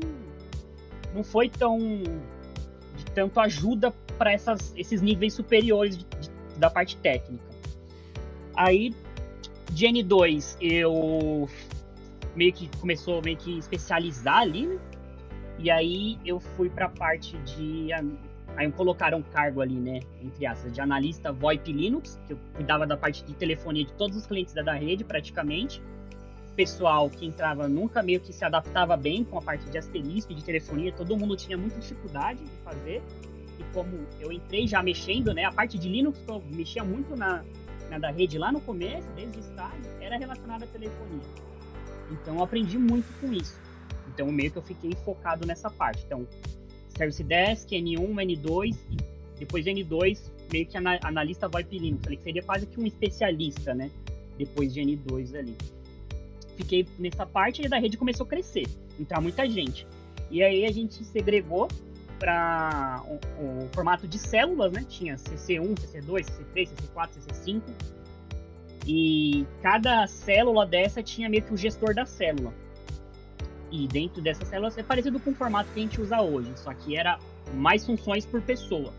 não foi tão de tanto ajuda para esses níveis superiores de, de, da parte técnica. Aí, de N2, eu meio que começou meio que especializar ali, né? E aí eu fui para a parte de aí colocaram um cargo ali, né, entre aspas, de analista VoIP Linux, que eu cuidava da parte de telefonia de todos os clientes da, da rede, praticamente. Pessoal que entrava nunca meio que se adaptava bem com a parte de asterisco de telefonia, todo mundo tinha muita dificuldade de fazer. E como eu entrei já mexendo, né, a parte de Linux eu mexia muito na né, da rede lá no começo, desde o estágio, era relacionada à telefonia. Então eu aprendi muito com isso. Então meio que eu fiquei focado nessa parte. Então, Service Desk, N1, N2 e depois de N2, meio que analista VoIP Linux. Que seria quase que um especialista, né? Depois de N2 ali. Fiquei nessa parte e da rede começou a crescer, entrar muita gente. E aí a gente segregou para o, o, formato de células, né? Tinha CC1, CC2, CC3, CC4, CC5. E cada célula dessa tinha meio que o gestor da célula. E dentro dessa célula é parecido com o formato que a gente usa hoje, só que era mais funções por pessoa.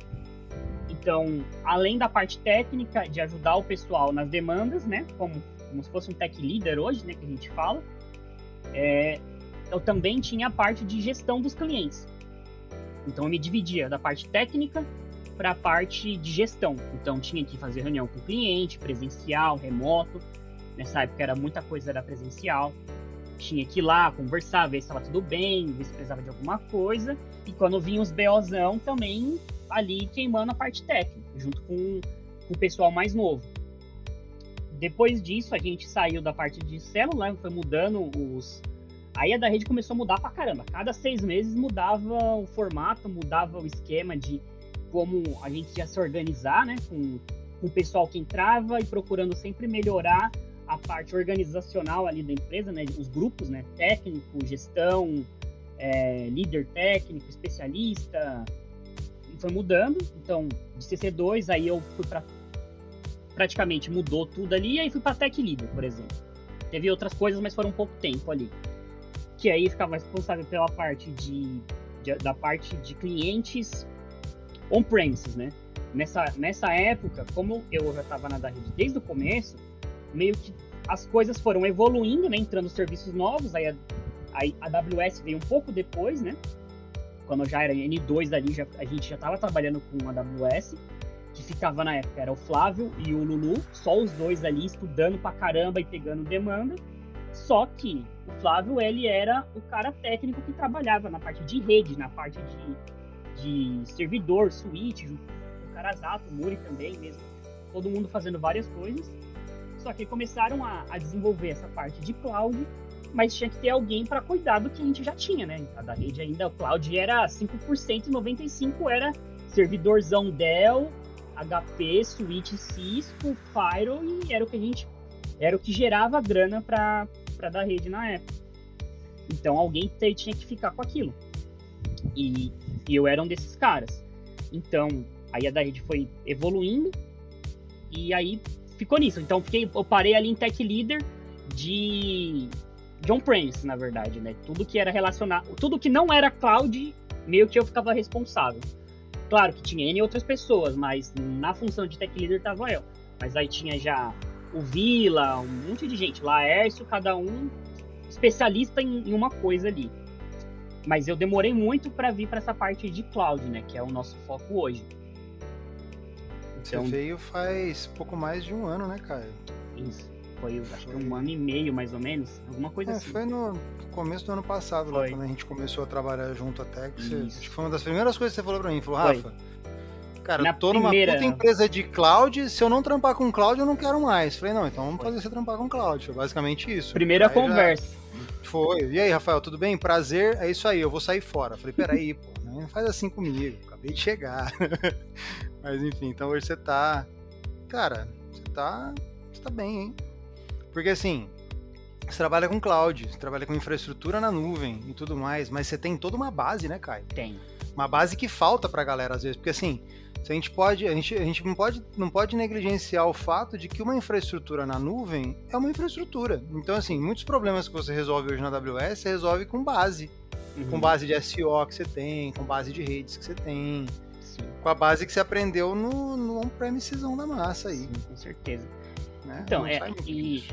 Então, além da parte técnica de ajudar o pessoal nas demandas, né, como, como se fosse um tech leader hoje, né, que a gente fala, é, eu também tinha a parte de gestão dos clientes. Então eu me dividia da parte técnica para a parte de gestão. Então tinha que fazer reunião com o cliente, presencial, remoto. Nessa época era muita coisa era presencial. Tinha que ir lá conversar, ver se estava tudo bem, ver se precisava de alguma coisa. E quando vinha os BOzão também ali queimando a parte técnica, junto com, com o pessoal mais novo. Depois disso, a gente saiu da parte de célula, foi mudando os, Aí a da rede começou a mudar pra caramba. Cada seis meses mudava o formato, mudava o esquema de como a gente ia se organizar, né? Com, com o pessoal que entrava e procurando sempre melhorar a parte organizacional ali da empresa, né? Os grupos, né? Técnico, gestão, é, líder técnico, especialista. foi mudando. Então, de CC2, aí eu fui para praticamente mudou tudo ali, e aí fui para Tech Leader, por exemplo. Teve outras coisas, mas foram um pouco tempo ali. Que aí ficava responsável pela parte de, de da parte de clientes on-premises, né? Nessa, nessa época, como eu já estava na da rede desde o começo, meio que as coisas foram evoluindo, né? Entrando serviços novos, aí a, a, AWS veio um pouco depois, né? Quando já era N2 ali, já, a gente já estava trabalhando com a AWS que ficava na época era o Flávio e o Lulu, só os dois ali estudando pra caramba e pegando demanda. Só que o Flávio, ele era o cara técnico que trabalhava na parte de rede, na parte de, de servidor, com o Carazato, o Muri também mesmo. Todo mundo fazendo várias coisas. Só que começaram a, a desenvolver essa parte de cloud, mas tinha que ter alguém para cuidar do que a gente já tinha, né? Da rede ainda, o cloud era 5% e 95% era servidorzão Dell, HP, Switch, Cisco, Firewall e era o que a gente era o que gerava grana para dar rede na época. Então alguém tinha que ficar com aquilo. E, e eu era um desses caras. Então aí a da rede foi evoluindo e aí ficou nisso. Então fiquei, eu parei ali em Tech Leader de John Prince, na verdade, né? Tudo que era relacionado, tudo que não era cloud, meio que eu ficava responsável. Claro que tinha N outras pessoas, mas na função de tech leader tava eu. Mas aí tinha já o Vila, um monte de gente, Laércio, cada um especialista em, em uma coisa ali. Mas eu demorei muito para vir para essa parte de cloud, né, que é o nosso foco hoje. Então, Você veio faz pouco mais de um ano, né, Caio? Isso. Foi, acho que um ano e meio, mais ou menos. Alguma coisa é, assim. Foi no começo do ano passado, lá, quando a gente começou a trabalhar junto até. Que você, acho que foi uma das primeiras coisas que você falou pra mim. Falou, Rafa, cara, eu tô primeira... numa puta empresa de cloud, se eu não trampar com cloud, eu não quero mais. Falei, não, então vamos foi. fazer você trampar com cloud. Foi basicamente isso. Primeira aí conversa. Já... Foi. E aí, Rafael, tudo bem? Prazer, é isso aí, eu vou sair fora. Falei, peraí, pô, não faz assim comigo, acabei de chegar. Mas enfim, então hoje você tá. Cara, você tá. Você tá bem, hein? Porque assim, você trabalha com cloud, você trabalha com infraestrutura na nuvem e tudo mais, mas você tem toda uma base, né, Caio? Tem. Uma base que falta pra galera às vezes, porque assim, a gente pode, a gente, a gente não, pode, não pode negligenciar o fato de que uma infraestrutura na nuvem é uma infraestrutura. Então, assim, muitos problemas que você resolve hoje na AWS, você resolve com base. Uhum. Com base de SO que você tem, com base de redes que você tem. Sim. Com a base que você aprendeu no, no on-premisezão da massa aí. Sim, com certeza. Né? Então, é, e,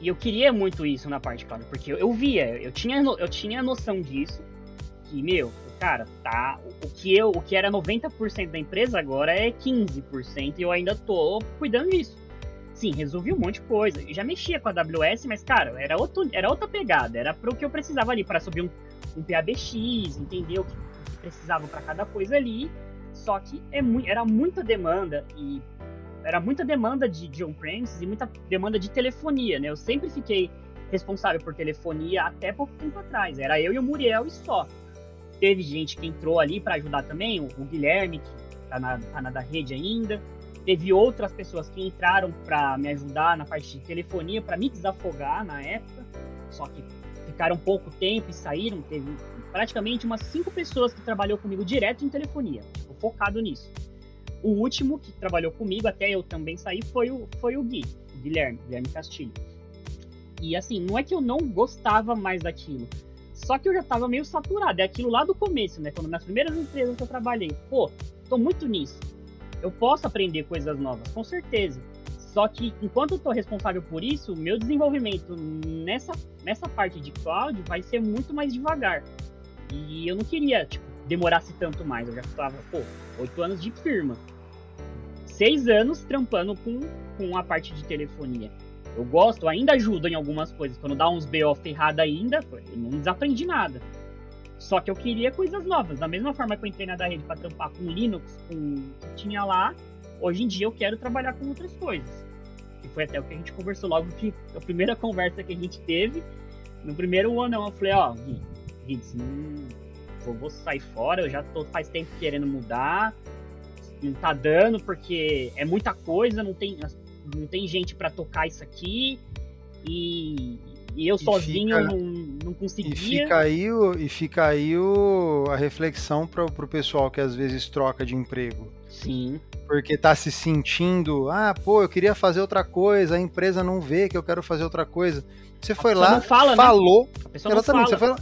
e eu queria muito isso na parte cloud, porque eu, eu via, eu tinha, eu tinha noção disso, que, meu, cara, tá, o que eu, o que era 90% da empresa agora é 15% e eu ainda tô cuidando disso. Sim, resolvi um monte de coisa. Eu já mexia com a AWS, mas, cara, era, outro, era outra pegada. Era pro que eu precisava ali, para subir um, um PABX, entender o que, precisava para cada coisa ali. Só que é mu era muita demanda e era muita demanda de, de on-premises e muita demanda de telefonia, né? Eu sempre fiquei responsável por telefonia até pouco tempo atrás. Era eu e o Muriel e só. Teve gente que entrou ali para ajudar também, o, o, Guilherme, que tá na, tá na da rede ainda. Teve outras pessoas que entraram para me ajudar na parte de telefonia, para me desafogar na época. Só que ficaram pouco tempo e saíram. Teve praticamente umas cinco pessoas que trabalhou comigo direto em telefonia, tipo, focado nisso. O último que trabalhou comigo, até eu também saí, foi o, foi o Gui, o Guilherme, Guilherme Castilho. E assim, não é que eu não gostava mais daquilo, só que eu já tava meio saturado. É aquilo lá do começo, né? Quando nas primeiras empresas que eu trabalhei. Pô, tô muito nisso. Eu posso aprender coisas novas, com certeza. Só que enquanto eu tô responsável por isso, meu desenvolvimento nessa, nessa parte de cloud vai ser muito mais devagar. E eu não queria, tipo, demorasse tanto mais. Eu já tava, pô, oito anos de firma seis anos trampando com, com a parte de telefonia. Eu gosto, ainda ajudo em algumas coisas. Quando dá uns BO ferrado ainda, eu não desaprendi nada. Só que eu queria coisas novas. Da mesma forma que eu entrei na da rede para trampar com Linux, com o que tinha lá, hoje em dia eu quero trabalhar com outras coisas. E foi até o que a gente conversou logo que a primeira conversa que a gente teve, no primeiro ano eu falei, ó, Gui, Gui vou sair fora, eu já tô faz tempo querendo mudar, não tá dando porque é muita coisa, não tem, não tem gente para tocar isso aqui e, e eu e sozinho fica... não, não conseguia. E fica aí, o, e fica aí o, a reflexão para o pessoal que às vezes troca de emprego. Sim. Porque tá se sentindo, ah, pô, eu queria fazer outra coisa, a empresa não vê que eu quero fazer outra coisa. Você foi lá, fala, né? falou. A pessoa não fala. Você foi lá,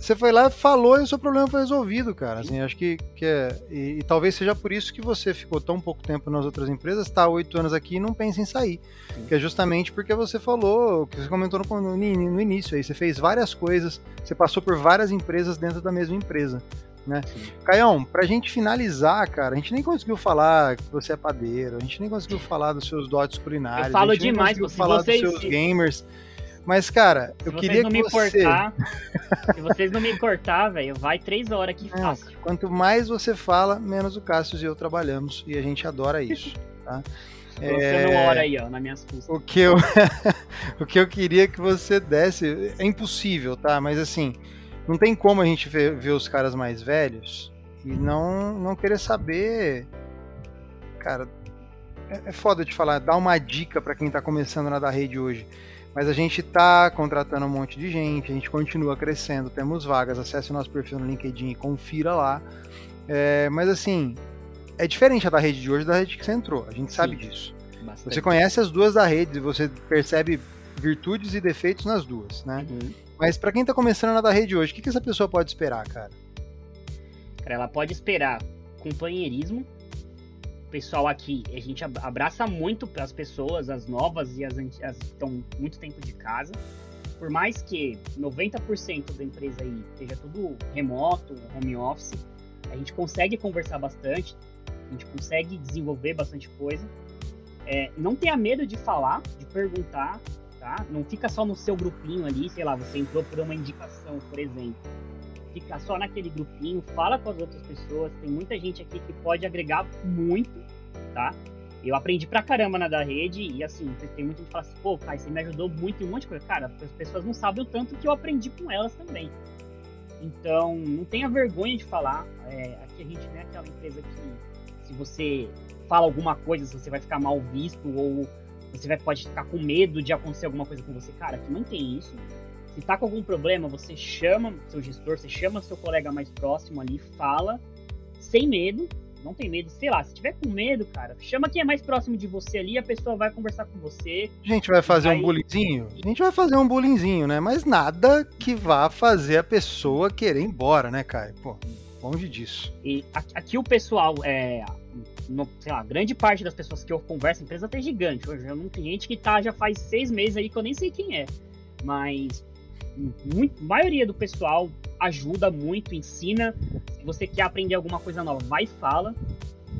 você foi lá, falou e o seu problema foi resolvido, cara. Assim, acho que, que é. E, e, talvez seja por isso que você ficou tão pouco tempo nas outras empresas, está oito anos aqui e não pensa em sair. Sim. Que é justamente porque você falou, que você comentou no, no, no, início aí, você fez várias coisas, você passou por várias empresas dentro da mesma empresa. Né? Caião, pra gente finalizar, cara, a gente nem conseguiu falar que você é padeiro, a gente nem conseguiu falar dos seus dotes culinários. Eu falo demais, você falar vocês, dos seus gamers. Mas, cara, eu queria que você... Cortar, se vocês não me cortar, velho, vai três horas aqui fácil. Quanto mais você fala, menos o Cassius e eu trabalhamos. E a gente adora isso, tá? é... hora aí, ó, nas minhas custas. O que, eu... o que eu queria que você desse... É impossível, tá? Mas, assim, não tem como a gente ver, ver os caras mais velhos e não, não querer saber... Cara, é, é foda de falar. Dar uma dica para quem tá começando na da rede hoje mas a gente está contratando um monte de gente, a gente continua crescendo, temos vagas, acesse o nosso perfil no LinkedIn e confira lá. É, mas assim, é diferente a da rede de hoje da rede que você entrou, a gente Sim, sabe disso. Bastante. Você conhece as duas da rede e você percebe virtudes e defeitos nas duas, né? Uhum. Mas para quem está começando na da rede hoje, o que, que essa pessoa pode esperar, cara? Cara, ela pode esperar companheirismo, pessoal aqui, a gente abraça muito as pessoas, as novas e as, as que estão muito tempo de casa. Por mais que 90% da empresa aí esteja tudo remoto, home office, a gente consegue conversar bastante, a gente consegue desenvolver bastante coisa. É, não tenha medo de falar, de perguntar, tá? Não fica só no seu grupinho ali, sei lá, você entrou por uma indicação, por exemplo ficar só naquele grupinho, fala com as outras pessoas. Tem muita gente aqui que pode agregar muito, tá? Eu aprendi pra caramba na da rede e assim, tem muita gente que fala assim, pô, pai, você me ajudou muito em um monte de coisa. Cara, as pessoas não sabem o tanto que eu aprendi com elas também. Então, não tenha vergonha de falar. É, aqui a gente não é aquela empresa que se você fala alguma coisa, você vai ficar mal visto ou você vai, pode ficar com medo de acontecer alguma coisa com você. Cara, aqui não tem isso. Se tá com algum problema, você chama seu gestor, você chama seu colega mais próximo ali, fala, sem medo, não tem medo, sei lá, se tiver com medo, cara, chama quem é mais próximo de você ali, a pessoa vai conversar com você. A gente vai fazer um bullyingzinho? A gente vai fazer um bullyingzinho, né? Mas nada que vá fazer a pessoa querer ir embora, né, cara? Pô, longe disso. E aqui o pessoal, é, no, sei lá, grande parte das pessoas que eu converso, a empresa tá gigante. Hoje eu não tem gente que tá já faz seis meses aí que eu nem sei quem é. Mas muito, maioria do pessoal ajuda muito, ensina. Se você quer aprender alguma coisa nova, vai e fala.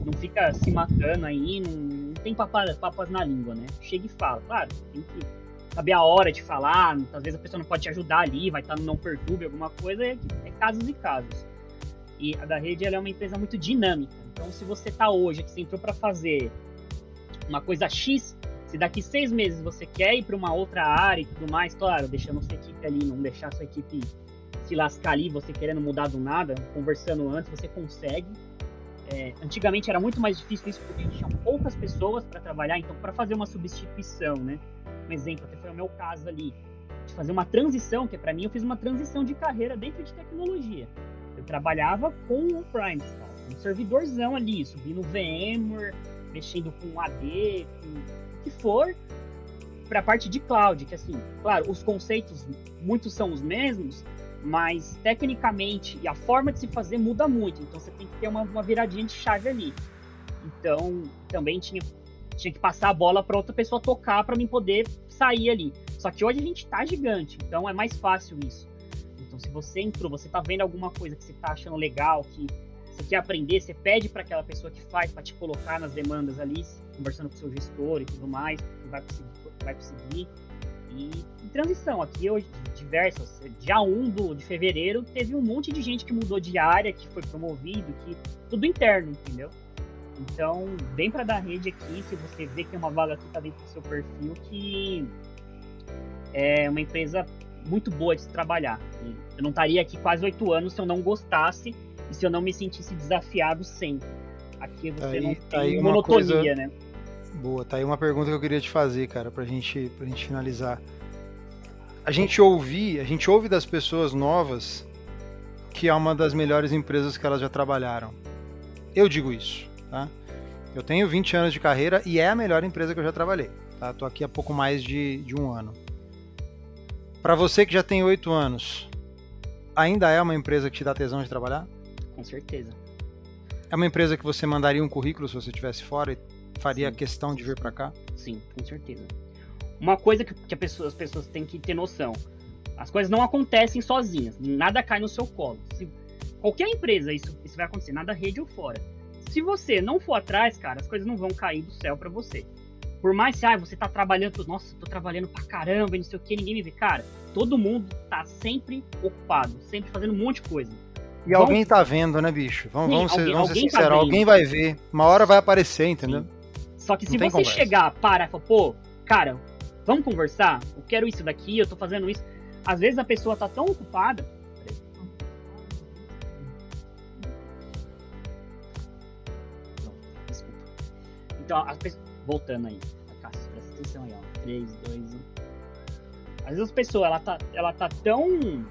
Não fica se matando aí, não, não tem papas, papas na língua, né? Chega e fala. Claro, tem que saber a hora de falar. Às vezes a pessoa não pode te ajudar ali, vai estar no não perturbe, alguma coisa. É, é casos e casos. E a da rede é uma empresa muito dinâmica. Então, se você está hoje, que você entrou para fazer uma coisa X, se daqui seis meses você quer ir para uma outra área e tudo mais, claro, deixando sua equipe ali, não deixar sua equipe se lascar ali, você querendo mudar do nada, conversando antes, você consegue. É, antigamente era muito mais difícil isso porque tinha poucas pessoas para trabalhar, então para fazer uma substituição, né? Um exemplo, até foi o meu caso ali, de fazer uma transição, que é para mim eu fiz uma transição de carreira dentro de tecnologia. Eu trabalhava com o Prime, um servidorzão ali, subindo VMware, mexendo com AD, com que for para a parte de cloud, que assim, claro, os conceitos muitos são os mesmos, mas tecnicamente e a forma de se fazer muda muito, então você tem que ter uma, uma viradinha de chave ali. Então, também tinha, tinha que passar a bola para outra pessoa tocar para mim poder sair ali. Só que hoje a gente tá gigante, então é mais fácil isso. Então, se você entrou, você tá vendo alguma coisa que você tá achando legal, que você quer aprender, você pede para aquela pessoa que faz para te colocar nas demandas ali, conversando com o seu gestor e tudo mais, vai conseguir. Vai conseguir. E transição, aqui hoje, diversas, dia 1 do, de fevereiro, teve um monte de gente que mudou de área, que foi promovido, que tudo interno, entendeu? Então, vem para dar rede aqui, se você vê que é uma vaga que está dentro do seu perfil, que é uma empresa muito boa de se trabalhar. Eu não estaria aqui quase oito anos se eu não gostasse e se eu não me sentisse desafiado sempre. Aqui você aí, não tem monotonia, coisa... né? Boa, tá aí uma pergunta que eu queria te fazer, cara, pra gente, pra gente finalizar. a gente ouvir, a gente ouve das pessoas novas que é uma das melhores empresas que elas já trabalharam. Eu digo isso, tá? Eu tenho 20 anos de carreira e é a melhor empresa que eu já trabalhei. Tá? Tô aqui há pouco mais de, de um ano. Para você que já tem 8 anos, ainda é uma empresa que te dá tesão de trabalhar? Com certeza. É uma empresa que você mandaria um currículo se você estivesse fora e faria Sim. questão de vir para cá? Sim, com certeza. Uma coisa que, pessoa, as pessoas têm que ter noção: as coisas não acontecem sozinhas, nada cai no seu colo. Se, qualquer empresa isso, isso vai acontecer, nada rede ou fora. Se você não for atrás, cara, as coisas não vão cair do céu para você. Por mais que ah, você tá trabalhando, nossa, tô trabalhando pra caramba, não sei o que, ninguém me vê. Cara, todo mundo tá sempre ocupado, sempre fazendo um monte de coisa. E alguém tá vendo, né, bicho? Vamos, Sim, vamos, alguém, ser, vamos ser tá sinceros, tá alguém vai ver. Uma hora vai aparecer, entendeu? Sim. Só que se você conversa. chegar, parar e falar, pô, cara, vamos conversar? Eu quero isso daqui, eu tô fazendo isso. Às vezes a pessoa tá tão ocupada. Desculpa. Então, as pessoas. Voltando aí. Cássio, presta atenção aí, ó. 3, 2, 1. Às vezes a pessoa, ela tá, ela tá tão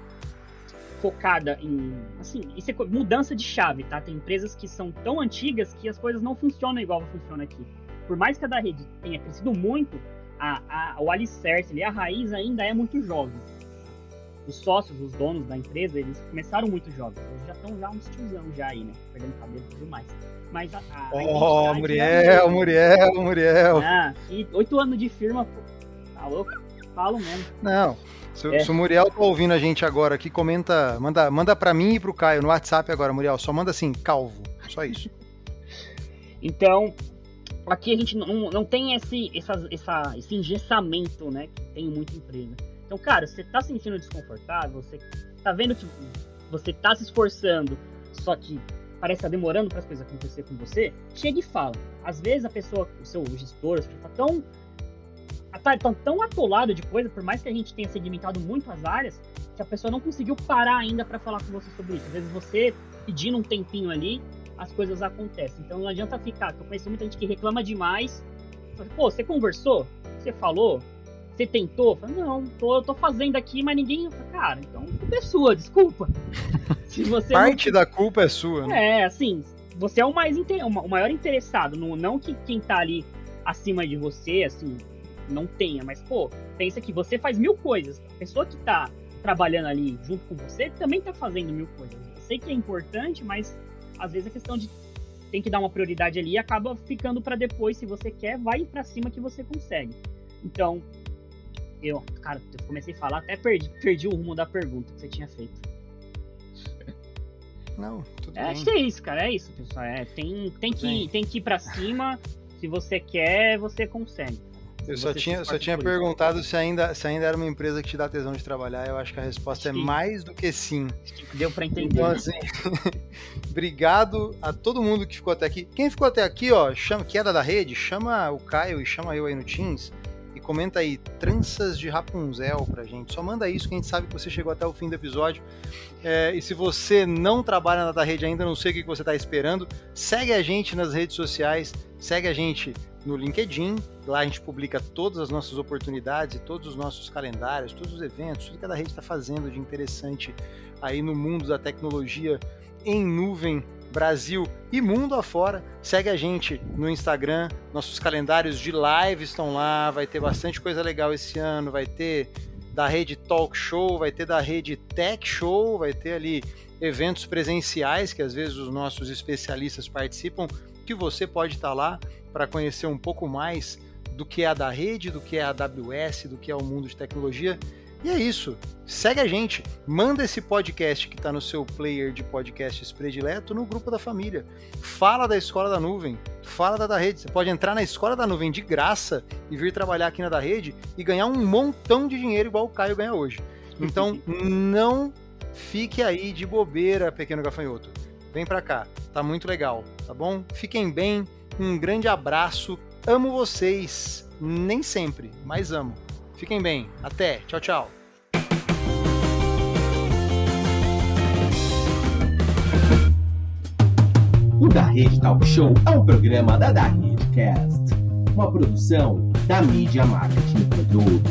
focada em. Assim, isso é mudança de chave, tá? Tem empresas que são tão antigas que as coisas não funcionam igual funciona aqui. Por mais que a da rede tenha crescido muito, a, a, o alicerce ali, a raiz ainda é muito jovem. Os sócios, os donos da empresa, eles começaram muito jovens. Eles já estão já uns tiozão já aí, né? Perdendo cabelo e tudo mais. Mas a, a Oh, Muriel, é Muriel, Muriel. Ah, e oito anos de firma, pô, tá louco? Falo mesmo. Não, se, é. se, o Muriel tá ouvindo a gente agora aqui, comenta, manda, manda pra mim e pro Caio no WhatsApp agora, Muriel. Só manda assim, calvo. Só isso. então, aqui a gente não, não tem esse, essa, essa, esse engessamento, né? Que tem muita empresa. Então, cara, você tá se sentindo desconfortável, você tá vendo que você tá se esforçando, só que parece estar tá demorando para as coisas acontecer com você, chega e fala. Às vezes a pessoa, o seu gestor, tá tão tá, tão atolado de coisa, por mais que a gente tenha segmentado muito as áreas, que a pessoa não conseguiu parar ainda para falar com você sobre isso. Às vezes você pedindo um tempinho ali, as coisas acontecem. Então não adianta ficar. Eu conheço muita gente que reclama demais. Pô, você conversou? Você falou? Você tentou? Falo, não, tô, tô fazendo aqui, mas ninguém. Cara, então a culpa é sua, desculpa. Se você Parte não... da culpa é sua, né? É, assim, você é o mais inter... o maior interessado, no... não que quem tá ali acima de você, assim, não tenha, mas, pô, pensa que você faz mil coisas. A pessoa que tá trabalhando ali junto com você também tá fazendo mil coisas. Eu sei que é importante, mas às vezes a questão de tem que dar uma prioridade ali e acaba ficando para depois. Se você quer, vai para cima que você consegue. Então, eu, cara, eu comecei a falar, até perdi, perdi o rumo da pergunta que você tinha feito. Não, tudo é, bem. Acho que é isso, cara. É isso, pessoal. É, tem, tem, que, tem que ir pra cima. Se você quer, você consegue. Eu só tinha, só tinha perguntado se ainda, se ainda era uma empresa que te dá tesão de trabalhar. Eu acho que a resposta é mais do que sim. Deu para entender. Então, assim, obrigado a todo mundo que ficou até aqui. Quem ficou até aqui, ó, chama, que era da rede, chama o Caio e chama eu aí no Teams comenta aí tranças de Rapunzel pra gente. Só manda isso que a gente sabe que você chegou até o fim do episódio. É, e se você não trabalha na da rede ainda, não sei o que você está esperando, segue a gente nas redes sociais, segue a gente no LinkedIn. Lá a gente publica todas as nossas oportunidades, todos os nossos calendários, todos os eventos, tudo que a da rede está fazendo de interessante aí no mundo da tecnologia em nuvem Brasil e mundo afora. Segue a gente no Instagram, nossos calendários de live estão lá, vai ter bastante coisa legal esse ano, vai ter da rede Talk Show, vai ter da rede Tech Show, vai ter ali eventos presenciais que às vezes os nossos especialistas participam, que você pode estar lá para conhecer um pouco mais do que é a da rede, do que é a AWS, do que é o mundo de tecnologia e é isso. Segue a gente, manda esse podcast que está no seu player de podcasts predileto no grupo da família. Fala da Escola da Nuvem, fala da da Rede. Você pode entrar na Escola da Nuvem de graça e vir trabalhar aqui na da Rede e ganhar um montão de dinheiro igual o Caio ganha hoje. Então não fique aí de bobeira, pequeno gafanhoto. Vem pra cá, tá muito legal, tá bom? Fiquem bem, um grande abraço, amo vocês, nem sempre, mas amo. Fiquem bem. Até. Tchau, tchau. O Da Rede Talk Show é um programa da Da Redcast, uma produção da mídia marketing produto.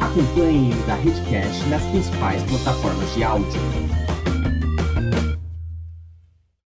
Acompanhe o da Redcast nas principais plataformas de áudio.